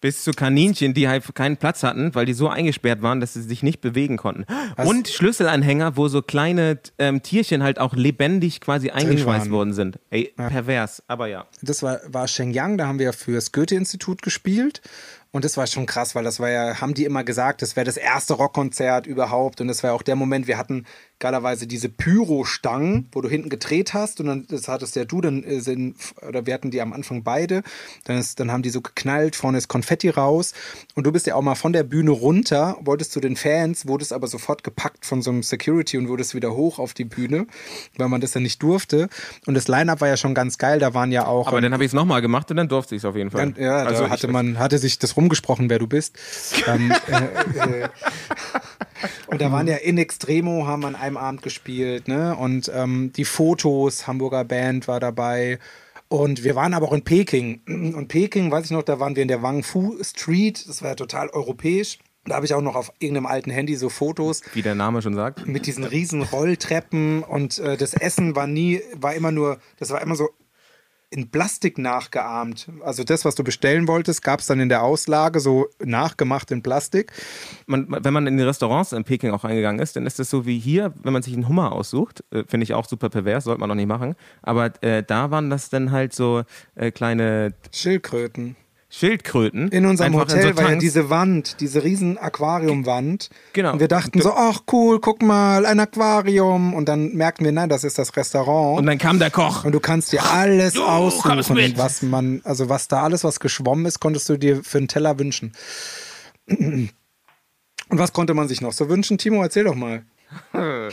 Bis zu Kaninchen, die halt keinen Platz hatten, weil die so eingesperrt waren, dass sie sich nicht bewegen konnten. Und Schlüsselanhänger, wo so kleine ähm, Tierchen halt auch lebendig quasi eingeschweißt worden sind. Ey, pervers, aber ja. das war, war Shenyang, da haben wir fürs Goethe-Institut gespielt. Und das war schon krass, weil das war ja, haben die immer gesagt, das wäre das erste Rockkonzert überhaupt. Und das war auch der Moment, wir hatten geilerweise diese Pyro-Stangen, wo du hinten gedreht hast und dann, das hattest ja du, dann äh, sind, oder wir hatten die am Anfang beide, dann, ist, dann haben die so geknallt, vorne ist Konfetti raus und du bist ja auch mal von der Bühne runter, wolltest zu den Fans, wurdest aber sofort gepackt von so einem Security und wurdest wieder hoch auf die Bühne, weil man das ja nicht durfte und das Line-Up war ja schon ganz geil, da waren ja auch... Aber dann habe ich es nochmal gemacht und dann durfte ich es auf jeden Fall. Dann, ja, also da hatte man hatte sich das rumgesprochen, wer du bist. ähm, äh, äh, und da waren ja in Extremo haben an einem Abend gespielt, ne? Und ähm, die Fotos, Hamburger Band war dabei. Und wir waren aber auch in Peking. Und Peking, weiß ich noch, da waren wir in der Wang Fu Street. Das war ja total europäisch. Da habe ich auch noch auf irgendeinem alten Handy so Fotos Wie der Name schon sagt. mit diesen riesen Rolltreppen und äh, das Essen war nie, war immer nur, das war immer so in Plastik nachgeahmt. Also das, was du bestellen wolltest, gab es dann in der Auslage so nachgemacht in Plastik. Man, wenn man in die Restaurants in Peking auch reingegangen ist, dann ist das so wie hier, wenn man sich einen Hummer aussucht. Äh, Finde ich auch super pervers, sollte man noch nicht machen. Aber äh, da waren das dann halt so äh, kleine Schildkröten. Schildkröten. In unserem Hotel so war ja diese Wand, diese riesen Aquariumwand. Genau. Und wir dachten so, ach cool, guck mal, ein Aquarium. Und dann merkten wir, nein, das ist das Restaurant. Und dann kam der Koch. Und du kannst dir alles kommst aussuchen, was man, also was da alles, was geschwommen ist, konntest du dir für einen Teller wünschen. Und was konnte man sich noch so wünschen? Timo, erzähl doch mal.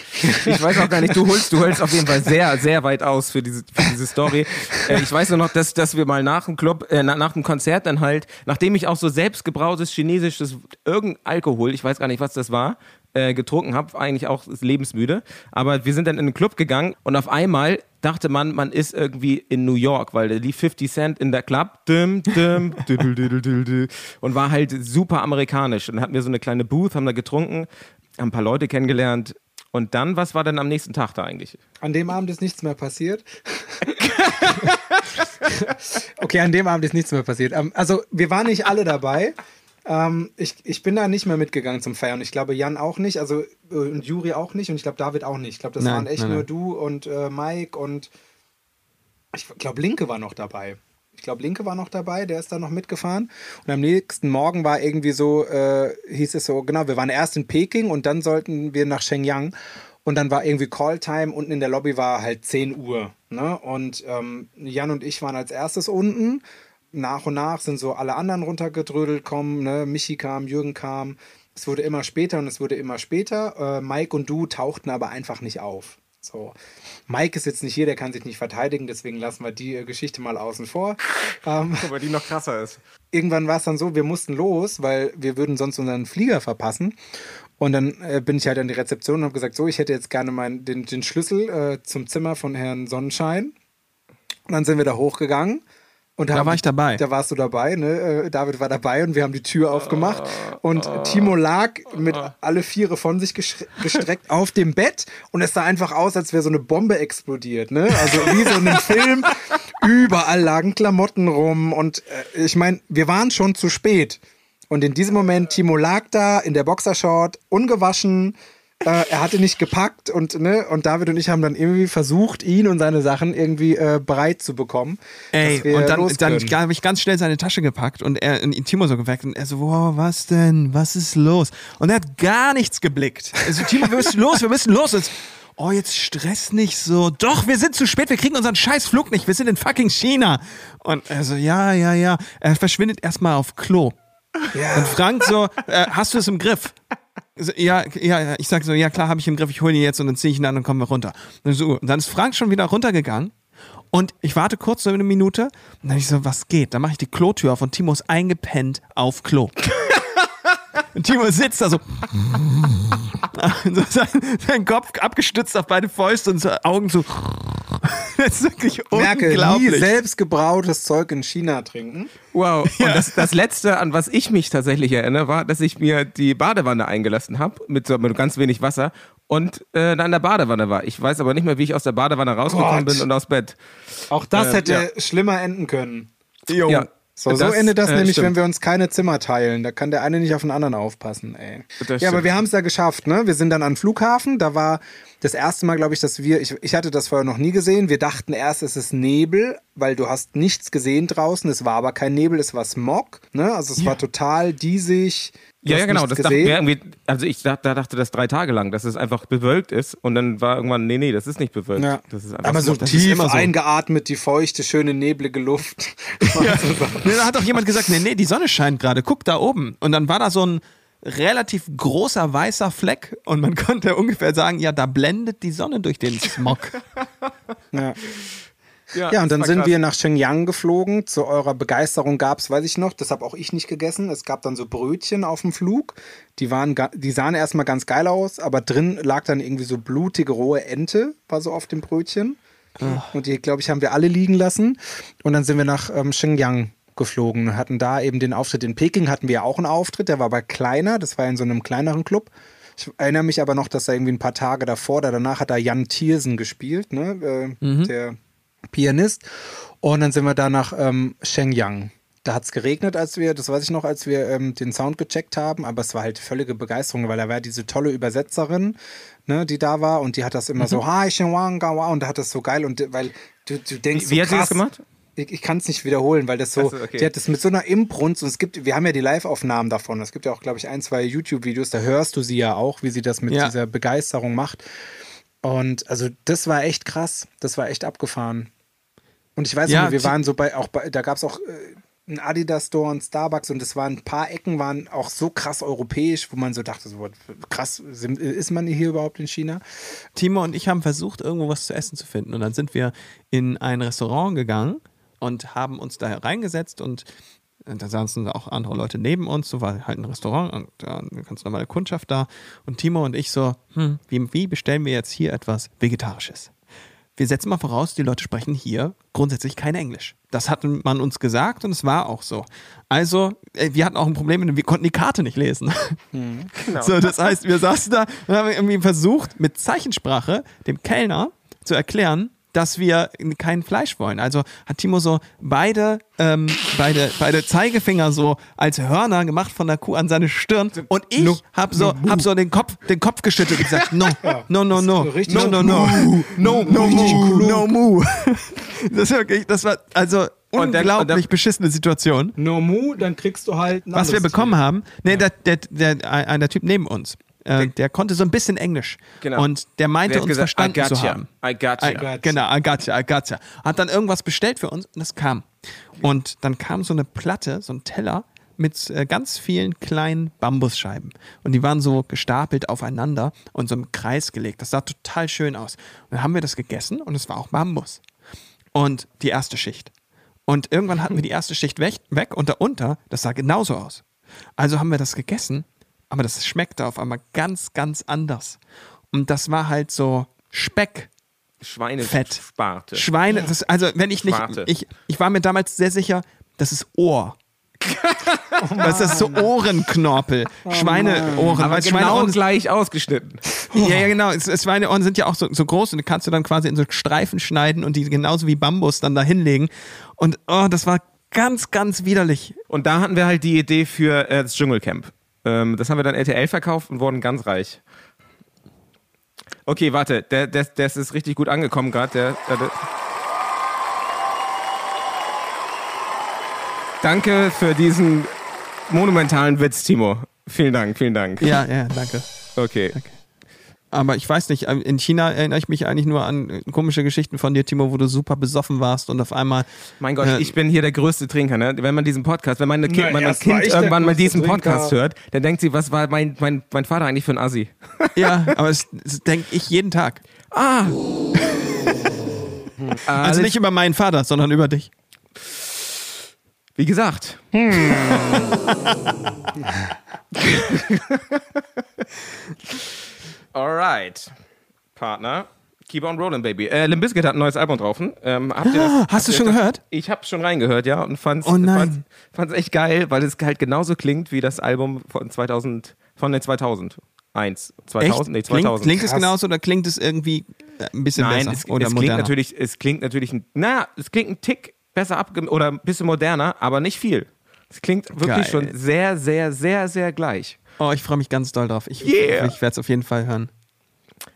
Ich weiß auch gar nicht, du holst, du holst auf jeden Fall sehr, sehr weit aus für diese, für diese Story. Äh, ich weiß nur noch, dass, dass wir mal nach dem Club, äh, nach, dem Konzert dann halt, nachdem ich auch so selbstgebrautes chinesisches irgendein Alkohol, ich weiß gar nicht, was das war, äh, getrunken habe, eigentlich auch lebensmüde. Aber wir sind dann in den Club gegangen und auf einmal dachte man, man ist irgendwie in New York, weil da lief 50 Cent in der Club dim, dim, diddle, diddle, diddle, und war halt super amerikanisch. Und hatten wir so eine kleine Booth, haben da getrunken, haben ein paar Leute kennengelernt. Und dann, was war denn am nächsten Tag da eigentlich? An dem Abend ist nichts mehr passiert. okay, an dem Abend ist nichts mehr passiert. Ähm, also, wir waren nicht alle dabei. Ähm, ich, ich bin da nicht mehr mitgegangen zum Feiern. Ich glaube, Jan auch nicht. Also, äh, und Juri auch nicht. Und ich glaube, David auch nicht. Ich glaube, das Nein, waren echt nein, nur nein. du und äh, Mike und ich glaube, Linke war noch dabei. Ich glaube, Linke war noch dabei, der ist da noch mitgefahren. Und am nächsten Morgen war irgendwie so, äh, hieß es so, genau, wir waren erst in Peking und dann sollten wir nach Shenyang. Und dann war irgendwie Calltime, unten in der Lobby war halt 10 Uhr. Ne? Und ähm, Jan und ich waren als erstes unten. Nach und nach sind so alle anderen runtergedrödelt kommen. Ne? Michi kam, Jürgen kam. Es wurde immer später und es wurde immer später. Äh, Mike und du tauchten aber einfach nicht auf. So. Mike ist jetzt nicht hier, der kann sich nicht verteidigen, deswegen lassen wir die äh, Geschichte mal außen vor. Ähm, Aber die noch krasser ist. irgendwann war es dann so, wir mussten los, weil wir würden sonst unseren Flieger verpassen. Und dann äh, bin ich halt an die Rezeption und habe gesagt, so, ich hätte jetzt gerne mein, den, den Schlüssel äh, zum Zimmer von Herrn Sonnenschein. Und dann sind wir da hochgegangen. Und Da war ich dabei. Da warst du dabei, ne? Äh, David war dabei und wir haben die Tür aufgemacht. Und Timo lag mit alle Viere von sich gestreckt auf dem Bett und es sah einfach aus, als wäre so eine Bombe explodiert, ne? Also wie so in einem Film. Überall lagen Klamotten rum und äh, ich meine, wir waren schon zu spät. Und in diesem Moment, Timo lag da in der Boxershort, ungewaschen, äh, er hatte nicht gepackt und, ne, und David und ich haben dann irgendwie versucht, ihn und seine Sachen irgendwie äh, bereit zu bekommen. Ey, und dann, dann habe ich ganz schnell seine Tasche gepackt und er ihn Timo so geweckt und er so, wow, was denn? Was ist los? Und er hat gar nichts geblickt. Also, Timo, wir müssen los, wir müssen los. Und, oh, jetzt stress nicht so. Doch, wir sind zu spät, wir kriegen unseren scheiß Flug nicht. Wir sind in fucking China. Und er so, ja, ja, ja. Er verschwindet erstmal auf Klo. Ja. Und Frank so, äh, hast du es im Griff? Ja, ja, ich sag so, ja klar, habe ich im Griff, ich hole ihn jetzt und dann ziehe ich ihn an und kommen wir runter. Und, und dann ist Frank schon wieder runtergegangen und ich warte kurz so eine Minute und dann ich so, was geht? Dann mache ich die Klotür auf und Timo ist eingepennt auf Klo. Und Timo sitzt da so, so sein, sein Kopf abgestützt auf beide Fäuste und so Augen zu. Das ist wirklich Merke, nie unglaublich. selbst gebrautes Zeug in China trinken. Wow. Und das, das Letzte, an was ich mich tatsächlich erinnere, war, dass ich mir die Badewanne eingelassen habe, mit, so, mit ganz wenig Wasser und äh, in der Badewanne war. Ich weiß aber nicht mehr, wie ich aus der Badewanne rausgekommen Gott. bin und aus Bett. Auch das Ähm, hätte schlimmer enden können. Jo. Ja. So, so Das, endet das äh, nämlich, stimmt. wenn wir uns keine Zimmer teilen. Da kann der eine nicht auf den anderen aufpassen, ey. Das ja, aber stimmt. wir haben es ja geschafft, ne? Wir sind dann an den Flughafen, da war das erste Mal, glaube ich, dass wir, ich, ich hatte das vorher noch nie gesehen. Wir dachten erst, es ist Nebel, weil du hast nichts gesehen draußen. Es war aber kein Nebel, es war Smog. Ne? Also es war total diesig. Ja, ja, genau. Das dachte, ja, also ich da, da dachte das drei Tage lang, dass es einfach bewölkt ist und dann war irgendwann, nee, nee, das ist nicht bewölkt. Ja. Das ist einfach aber so. Das tief so. eingeatmet, die feuchte, schöne, neblige Luft. Nee, da hat doch jemand gesagt, nee, nee, die Sonne scheint gerade, guck da oben. Und dann war da so ein relativ großer weißer Fleck und man konnte ungefähr sagen, ja, da blendet die Sonne durch den Smog. ja. Ja, Ja, und dann sind krass. wir nach Shenyang geflogen. Zu eurer Begeisterung gab es, weiß ich noch, das habe auch ich nicht gegessen. Es gab dann so Brötchen auf dem Flug. Die, waren, die sahen erstmal ganz geil aus, aber drin lag dann irgendwie so blutige rohe Ente, war so auf dem Brötchen. Und die, glaube ich, haben wir alle liegen lassen. Und dann sind wir nach ähm, Shenyang geflogen hatten da eben den Auftritt. In Peking hatten wir auch einen Auftritt, der war aber kleiner, das war in so einem kleineren Club. Ich erinnere mich aber noch, dass da irgendwie ein paar Tage davor oder danach hat da Jan Thiersen gespielt, ne? Äh, der Pianist. Und dann sind wir da nach ähm, Shenyang. Da hat es geregnet, als wir, das weiß ich noch, als wir ähm, den Sound gecheckt haben, aber es war halt völlige Begeisterung, weil da war diese tolle Übersetzerin, ne, die da war und die hat das immer so, hi, Shenyang, Gawa, und da hat das so geil und weil du, du denkst, Wie, wie so hat sie das gemacht? Ich, ich kann es nicht wiederholen, weil das so, so, okay. die hat das mit so einer Imbrunst und es gibt, wir haben ja die Live-Aufnahmen davon. Es gibt ja auch, glaube ich, ein, zwei YouTube-Videos, da hörst du sie ja auch, wie sie das mit Ja. dieser Begeisterung macht. Und also das war echt krass, das war echt abgefahren. Und ich weiß Ja, noch, wir waren so bei, auch bei, da gab es auch äh, einen Adidas-Store und Starbucks und es waren ein paar Ecken, waren auch so krass europäisch, wo man so dachte, so krass, ist man hier überhaupt in China? Timo und ich haben versucht, irgendwo was zu essen zu finden. Und dann sind wir in ein Restaurant gegangen und haben uns da reingesetzt und äh, da saßen auch andere Leute neben uns, so war halt ein Restaurant und da eine ganz normale Kundschaft da. Und Timo und ich so, hm, wie, wie bestellen wir jetzt hier etwas Vegetarisches? Wir setzen mal voraus, die Leute sprechen hier grundsätzlich kein Englisch. Das hat man uns gesagt und es war auch so. Also, äh, wir hatten auch ein Problem, wir konnten die Karte nicht lesen. So, das heißt, wir saßen da und haben irgendwie versucht, mit Zeichensprache dem Kellner zu erklären, dass wir kein Fleisch wollen. Also hat Timo so beide, ähm, beide, beide Zeigefinger so als Hörner gemacht von der Kuh an seine Stirn. Und ich hab so, hab so den Kopf, den Kopf geschüttelt und gesagt, no, no, no, no, no, no, no, no, no, no, mu. Das, wirklich, das war also unglaublich und dann- beschissene Situation. No Mu, dann kriegst du halt Was wir bekommen haben, nee, der, der, der, ein- der Typ neben uns, äh, der konnte so ein bisschen Englisch. Genau. Und der meinte Der uns gesagt, verstanden I gotcha. zu haben. I gotcha. I, gotcha. Genau, I gotcha, I gotcha. Hat dann irgendwas bestellt für uns und das kam. Und dann kam so eine Platte, so ein Teller mit äh, ganz vielen kleinen Bambusscheiben. Und die waren so gestapelt aufeinander und so im Kreis gelegt. Das sah total schön aus. Und dann haben wir das gegessen und es war auch Bambus. Und die erste Schicht. Und irgendwann hatten wir die erste Schicht weg, weg und darunter, das sah genauso aus. Also haben wir das gegessen, aber das schmeckte auf einmal ganz, ganz anders. Und das war halt so Speck, Schweinefett. Fett. Sparte. Schweine. Das, also wenn ich nicht, ich, ich war mir damals sehr sicher, das ist Ohr. das ist so Ohrenknorpel, Schweineohren. aber genau Schweineohren gleich ausgeschnitten. ja, ja, genau. Schweineohren sind ja auch so, so groß und die kannst du dann quasi in so Streifen schneiden und die genauso wie Bambus dann da hinlegen. Und oh, das war ganz, ganz widerlich. Und da hatten wir halt die Idee für äh, das Dschungelcamp. Ähm, das haben wir dann RTL verkauft und wurden ganz reich. Okay, warte, der, der, der ist richtig gut angekommen gerade. Danke für diesen monumentalen Witz, Timo. Vielen Dank, vielen Dank. Ja, ja, danke. Okay. Aber ich weiß nicht, in China erinnere ich mich eigentlich nur an äh, komische Geschichten von dir, Timo, wo du super besoffen warst und auf einmal. Mein Gott, Äh, ich bin hier der größte Trinker, ne? Wenn man diesen Podcast, wenn meine kind, mein Kind irgendwann mal diesen Trinker. Podcast hört, dann denkt sie, was war mein, mein, mein Vater eigentlich für ein Assi? Ja, aber das, das denke ich jeden Tag. Also nicht über meinen Vater, sondern über dich. Wie gesagt. Alright. Partner. Keep on rolling, baby. Äh, Limp Bizkit hat ein neues Album drauf. Ähm, habt ihr das, Hast du schon das- gehört? Ich hab's schon reingehört, ja. Und fand's, Oh fand's, fand's echt geil, weil es halt genauso klingt wie das Album von 2000, von den 2000. 1, 2000, Echt? nee, Klingt, 2000. klingt es Krass. genauso oder klingt es irgendwie äh, ein bisschen Nein, besser? es, oder es klingt natürlich, es klingt natürlich, ein, na, es klingt ein Tick besser ab oder ein bisschen moderner, aber nicht viel. Es klingt wirklich Geil. schon sehr, sehr, sehr, sehr gleich. Oh, ich freue mich ganz doll drauf. Ich, Yeah. ich werde es auf jeden Fall hören.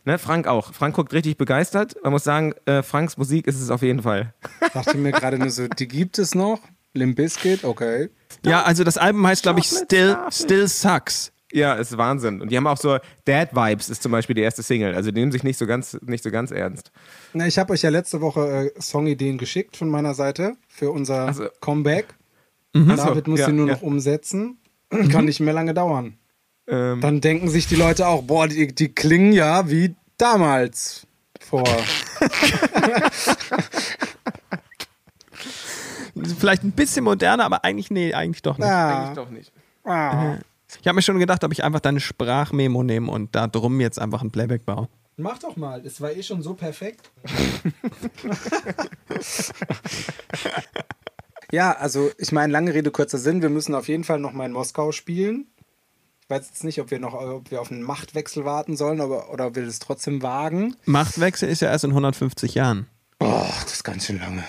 Ne, Frank auch. Frank guckt richtig begeistert. Man muss sagen, äh, Franks Musik ist es auf jeden Fall. Dachte mir gerade nur so, die gibt es noch. Limp Bizkit, okay. Ja, also das Album heißt, glaube ich, Still, Still Sucks. Ja, ist Wahnsinn. Und die haben auch so Dad Vibes ist zum Beispiel die erste Single. Also die nehmen sich nicht so ganz, nicht so ganz ernst. Na, ich habe euch ja letzte Woche äh, Songideen geschickt von meiner Seite für unser Ach so. Comeback. Ach David so, muss ja, sie nur ja. noch umsetzen. Kann nicht mehr lange dauern. Ähm, Dann denken sich die Leute auch, boah, die, die klingen ja wie damals vor. Vielleicht ein bisschen moderner, aber eigentlich, nee, eigentlich doch nicht. Ah, eigentlich doch nicht. ah. Ich habe mir schon gedacht, ob ich einfach deine Sprachmemo nehme und da drum jetzt einfach ein Playback baue. Mach doch mal, es war eh schon so perfekt. ja, also ich meine, lange Rede, kurzer Sinn, wir müssen auf jeden Fall noch mal in Moskau spielen. Ich weiß jetzt nicht, ob wir noch ob wir auf einen Machtwechsel warten sollen aber, oder ob wir das trotzdem wagen. Machtwechsel ist ja erst in 150 Jahren. Oh, das ist ganz schön lange.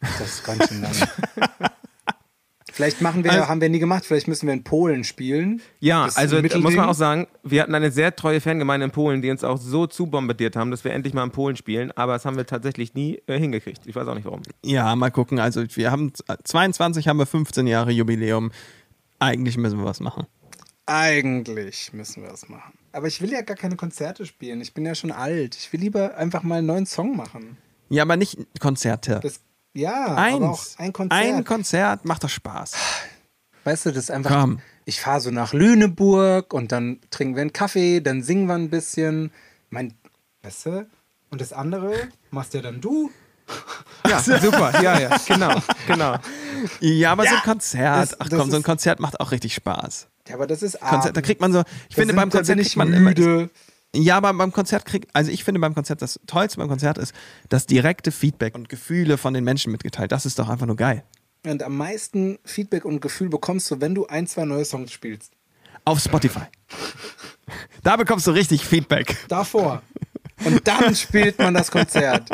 Das ist ganz schön lange. Vielleicht machen wir, Also- haben wir nie gemacht, vielleicht müssen wir in Polen spielen. Ja, Das also muss man auch sagen, wir hatten eine sehr treue Fangemeinde in Polen, die uns auch so zubombardiert haben, dass wir endlich mal in Polen spielen. Aber das haben wir tatsächlich nie äh, hingekriegt. Ich weiß auch nicht warum. Ja, mal gucken. Also wir haben 22 haben wir 15 Jahre Jubiläum. Eigentlich müssen wir was machen. Eigentlich müssen wir das machen. Aber ich will ja gar keine Konzerte spielen. Ich bin ja schon alt. Ich will lieber einfach mal einen neuen Song machen. Ja, aber nicht Konzerte. Das, ja, Eins. ein Konzert. Ein Konzert macht doch Spaß. weißt du, das ist einfach. Komm. Ich fahre so nach Lüneburg und dann trinken wir einen Kaffee, dann singen wir ein bisschen. Mein, weißt du? Und das andere machst ja dann du. Ja, super. Ja, ja, genau, genau. Ja, aber so ein Konzert. das- Ach komm, so ein Konzert macht auch richtig Spaß. Ja, aber das ist Konzert, da kriegt man so. Ich Da finde, sind- beim Konzert kriegt man immer. müde. Ja, aber beim Konzert kriegt, also ich finde beim Konzert, das Tollste beim Konzert ist, das direkte Feedback und Gefühle von den Menschen mitgeteilt. Das ist doch einfach nur geil. Und am meisten Feedback und Gefühl bekommst du, wenn du ein, zwei neue Songs spielst. Auf Spotify. Da bekommst du richtig Feedback. Davor. Und dann spielt man das Konzert.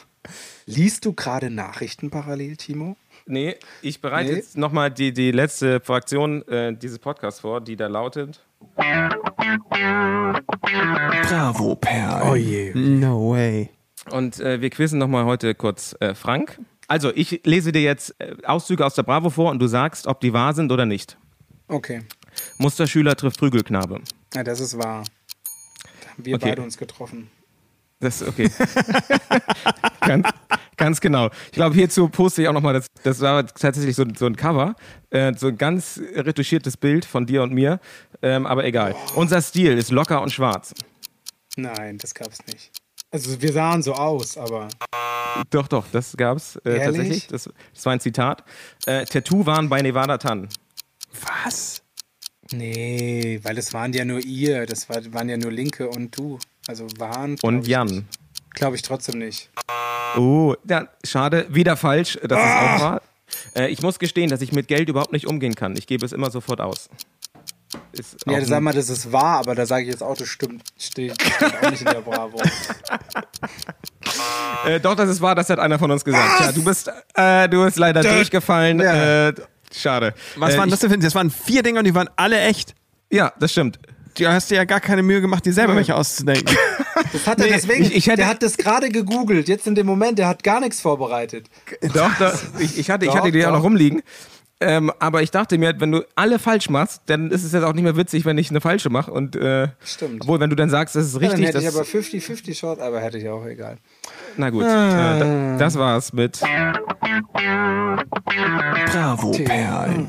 Liest du gerade Nachrichten parallel, Timo? Nee, ich bereite Nee. jetzt nochmal die, die letzte Fraktion äh, dieses Podcasts vor, die da lautet. Bravo, Perl. Oh je. No way. Und äh, wir quizzen nochmal heute kurz äh, Frank. Also, ich lese dir jetzt äh, Auszüge aus der Bravo vor und du sagst, ob die wahr sind oder nicht. Okay. Musterschüler trifft Prügelknabe. Ja, das ist wahr. Da haben wir Okay. beide uns getroffen. Das ist okay. ganz, ganz genau. Ich glaube, hierzu poste ich auch nochmal, das, war tatsächlich so, so ein Cover, äh, so ein ganz retuschiertes Bild von dir und mir, ähm, aber egal. Unser Stil ist locker und schwarz. Nein, das gab's nicht. Also wir sahen so aus, aber Doch, doch, das gab's äh, tatsächlich. Das, das war ein Zitat. Äh, Tattoo waren bei Nevada Tan. Was? nee, weil das waren ja nur ihr, das war, waren ja nur Linke und du. Also waren Und ich Jan. nicht. Glaube ich trotzdem nicht. Oh, ja, schade, wieder falsch. Das ist auch wahr. Äh, ich muss gestehen, dass ich mit Geld überhaupt nicht umgehen kann. Ich gebe es immer sofort aus. Ist Ja, sag mal, das ist wahr, aber da sage ich jetzt auch, das stimmt, steht, steht auch nicht in der Bravo. Äh, doch, das ist wahr, das hat einer von uns gesagt. Ja, du bist, äh, du bist leider durchgefallen. Ja. Äh, schade. Was äh, waren ich, das denn Das waren vier Dinge und die waren alle echt. Ja, das stimmt. Du hast dir ja gar keine Mühe gemacht, dir selber welche auszudenken. Das hat er Nee, deswegen, ich- ich hätte- der hat das gerade gegoogelt, jetzt in dem Moment, der hat gar nichts vorbereitet. Doch, doch ich, ich hatte, ich Doch, hatte die ja doch. noch rumliegen. Ähm, aber ich dachte mir, wenn du alle falsch machst, dann ist es jetzt auch nicht mehr witzig, wenn ich eine falsche mache. Und äh, Stimmt. obwohl, wenn du dann sagst, das ist Ja, richtig, dann hätte das, ich aber 50-50 Short, aber hätte ich auch egal. na gut, äh, da, das war's mit. Bravo, Perl.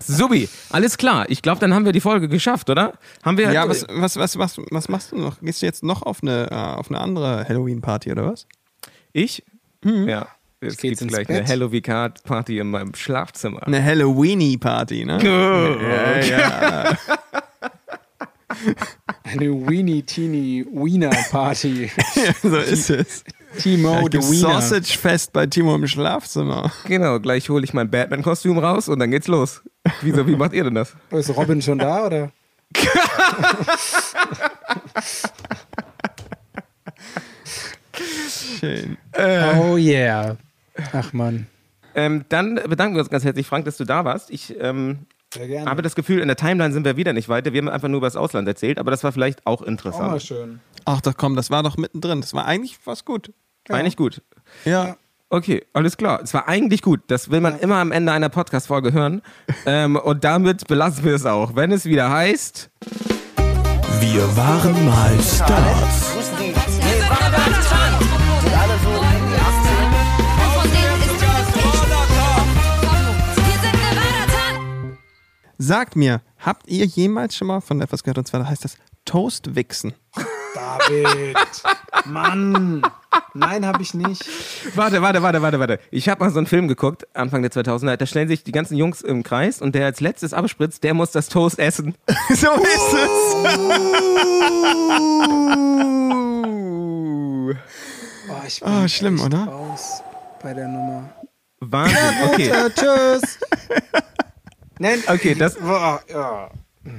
Subi, alles klar. Ich glaube, dann haben wir die Folge geschafft, oder? Haben wir? ja, was, was, was, was, was machst du noch? Gehst du jetzt noch auf eine, äh, auf eine andere Halloween-Party oder was? Ich? Ja. Es gibt gleich Bett. eine Halloween-Party in meinem Schlafzimmer. Eine Halloweeny-Party, ne? ja, ja. Eine Weenie Teeny Wiener Party. so ist es. Timo Gibt's Wiener. Sausage-Fest bei Timo im Schlafzimmer. Genau, gleich hole ich mein Batman-Kostüm raus und dann geht's los. Wieso, wie macht ihr denn das? Ist Robin schon da oder? Schön. Oh yeah. Ach man. Ähm, dann bedanken wir uns ganz herzlich, Frank, dass du da warst. Ich ähm, Sehr gerne. Habe das Gefühl, in der Timeline sind wir wieder nicht weiter. Wir haben einfach nur über das Ausland erzählt, aber das war vielleicht auch auch mal interessant. schön. Ach doch, komm, das war doch mittendrin. Das war eigentlich was gut. War Eigentlich gut. Ja. Okay, alles klar. Es war eigentlich gut. Das will man immer am Ende einer Podcast-Folge hören. ähm, und damit belassen wir es auch. Wenn es wieder heißt. Wir waren mal Stars. Sagt mir, habt ihr jemals schon mal von etwas gehört? Und zwar heißt das Toastwichsen. David. Mann. Nein, habe ich nicht. Warte, warte, warte, warte, warte. Ich habe mal so einen Film geguckt, Anfang der 2000er. Da stellen sich die ganzen Jungs im Kreis und der als letztes abspritzt, der muss das Toast essen. so ist es. Oh, ich bin Ah, schlimm, echt oder? raus bei der Nummer. Wahnsinn. Okay. Tschüss. Nein, Okay, das- Boah, ja.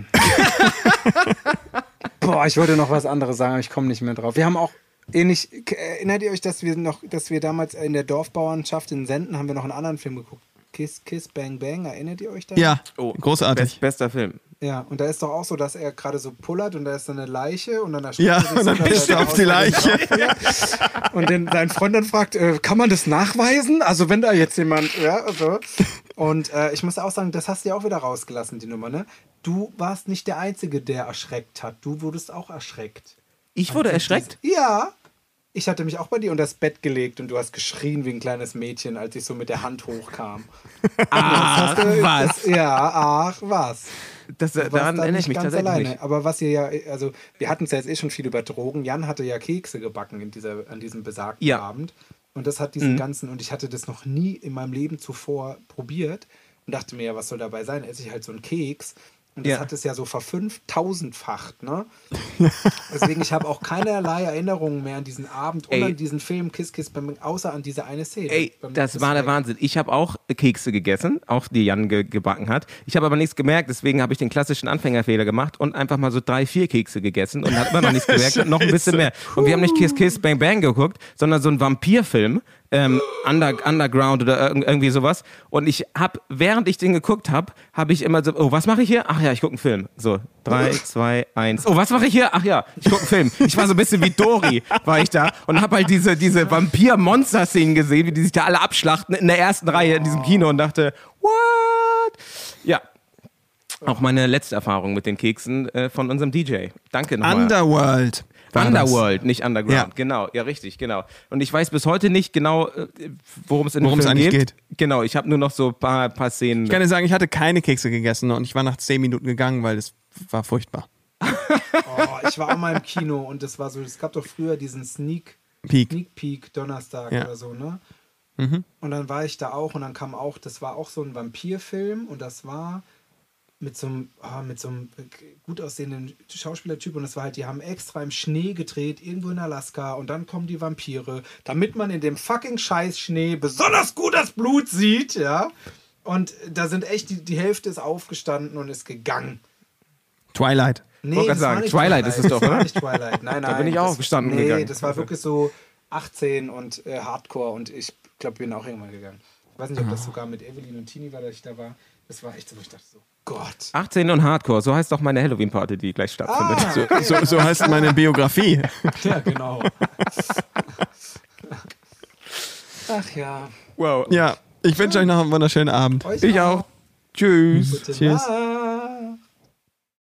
Boah, ich wollte noch was anderes sagen, aber ich komme nicht mehr drauf. Wir haben auch ähnlich. Erinnert ihr euch, dass wir noch, dass wir damals in der Dorfbauernschaft in Senden haben wir noch einen anderen Film geguckt? Kiss, Kiss, Bang, Bang. Erinnert ihr euch da? Ja, Oh, großartig. Best, bester Film. Ja, und da ist doch auch so, dass er gerade so pullert und da ist dann eine Leiche und dann erschreckt Ja, er sich und dann so, pisst er auf die Leiche. Und dann sein Freund dann fragt, äh, kann man das nachweisen? Also wenn da jetzt jemand, ja, also. Und äh, ich muss auch sagen, das hast du ja auch wieder rausgelassen, die Nummer, ne? Du warst nicht der Einzige, der erschreckt hat. Du wurdest auch erschreckt. Ich wurde erschreckt. Ja. Ich hatte mich auch bei dir unter das Bett gelegt und du hast geschrien wie ein kleines Mädchen, als ich so mit der Hand hochkam. Ach, was? Das, ja, ach, was. Das, Du daran da erinnere nicht ich mich ganz tatsächlich alleine. Aber was ihr ja, also wir hatten es ja jetzt eh schon viel über Drogen. Jan hatte ja Kekse gebacken in dieser, an diesem besagten Ja. Mhm. Abend. Und das hat diesen ganzen, und ich hatte das noch nie in meinem Leben zuvor probiert und dachte mir, ja, was soll dabei sein? Esse ich halt so einen Keks. Und das Ja. hat es ja so verfünftausendfacht, ne? Deswegen, ich habe auch keinerlei Erinnerungen mehr an diesen Abend und Ey. an diesen Film Kiss Kiss Bang Bang, außer an diese eine Szene. Ey, das war der. Wahnsinn. Ich habe auch Kekse gegessen, auch die Jan ge gebacken hat. Ich habe aber nichts gemerkt, deswegen habe ich den klassischen Anfängerfehler gemacht und einfach mal so drei, vier Kekse gegessen und hat immer noch nichts gemerkt und noch ein bisschen mehr. Und wir haben nicht Kiss Kiss Bang Bang geguckt, sondern so einen Vampirfilm. Ähm, Under, Underground oder irg- irgendwie sowas. Und ich habe, während ich den geguckt habe, habe ich immer so, oh, was mache ich hier? Ach ja, ich gucke einen Film. So, drei, zwei, eins. Oh, was mache ich hier? Ach ja, ich gucke einen Film. Ich war so ein bisschen wie Dory, war ich da und habe halt diese, diese Vampir-Monster-Szenen gesehen, wie die sich da alle abschlachten in der ersten Reihe in diesem Kino und dachte, what? Ja. Auch meine letzte Erfahrung mit den Keksen äh, von unserem DJ. Danke nochmal. Underworld. War das. Underworld, nicht Underground. Ja. Genau, ja, richtig, genau. Und ich weiß bis heute nicht genau, äh, worum es in Worum dem es Film eigentlich geht. Genau, ich habe nur noch so ein paar, paar Szenen. Ich kann dir sagen, ich hatte keine Kekse gegessen und ich war nach zehn Minuten gegangen, weil es war furchtbar. Oh, ich war auch mal im Kino und das war so, es gab doch früher diesen Sneak Peak. Sneak Peek Donnerstag Ja. oder so, ne? Und dann war ich da auch und dann kam auch, das war auch so ein Vampirfilm und das war mit so einem, ah, mit so einem gut aussehenden Schauspielertyp und das war halt, die haben extra im Schnee gedreht, irgendwo in Alaska und dann kommen die Vampire, damit man in dem fucking scheiß Schnee besonders gut das Blut sieht, ja. Und da sind echt, die, die Hälfte ist aufgestanden und ist gegangen. Twilight. Nee, grad das war sagen, nicht Twilight ist es doch, war oder? nicht Twilight. Nein, nein. bin ich auch das, gestanden nee, gegangen. das war wirklich so 18 und äh, Hardcore und ich glaube, bin auch irgendwann gegangen. Ich weiß nicht, ob das sogar mit Evelyn und Tini war, dass ich da war. Das war echt so, ich dachte so, Gott. 18 und Hardcore, so heißt doch meine Halloween-Party, die gleich stattfindet. Ah, So, so heißt meine Biografie. ja, genau. Ach ja. Wow. Ja, ich wünsche euch noch einen wunderschönen Abend. Euch Ich auch. Tschüss. Gute Tschüss. Nacht.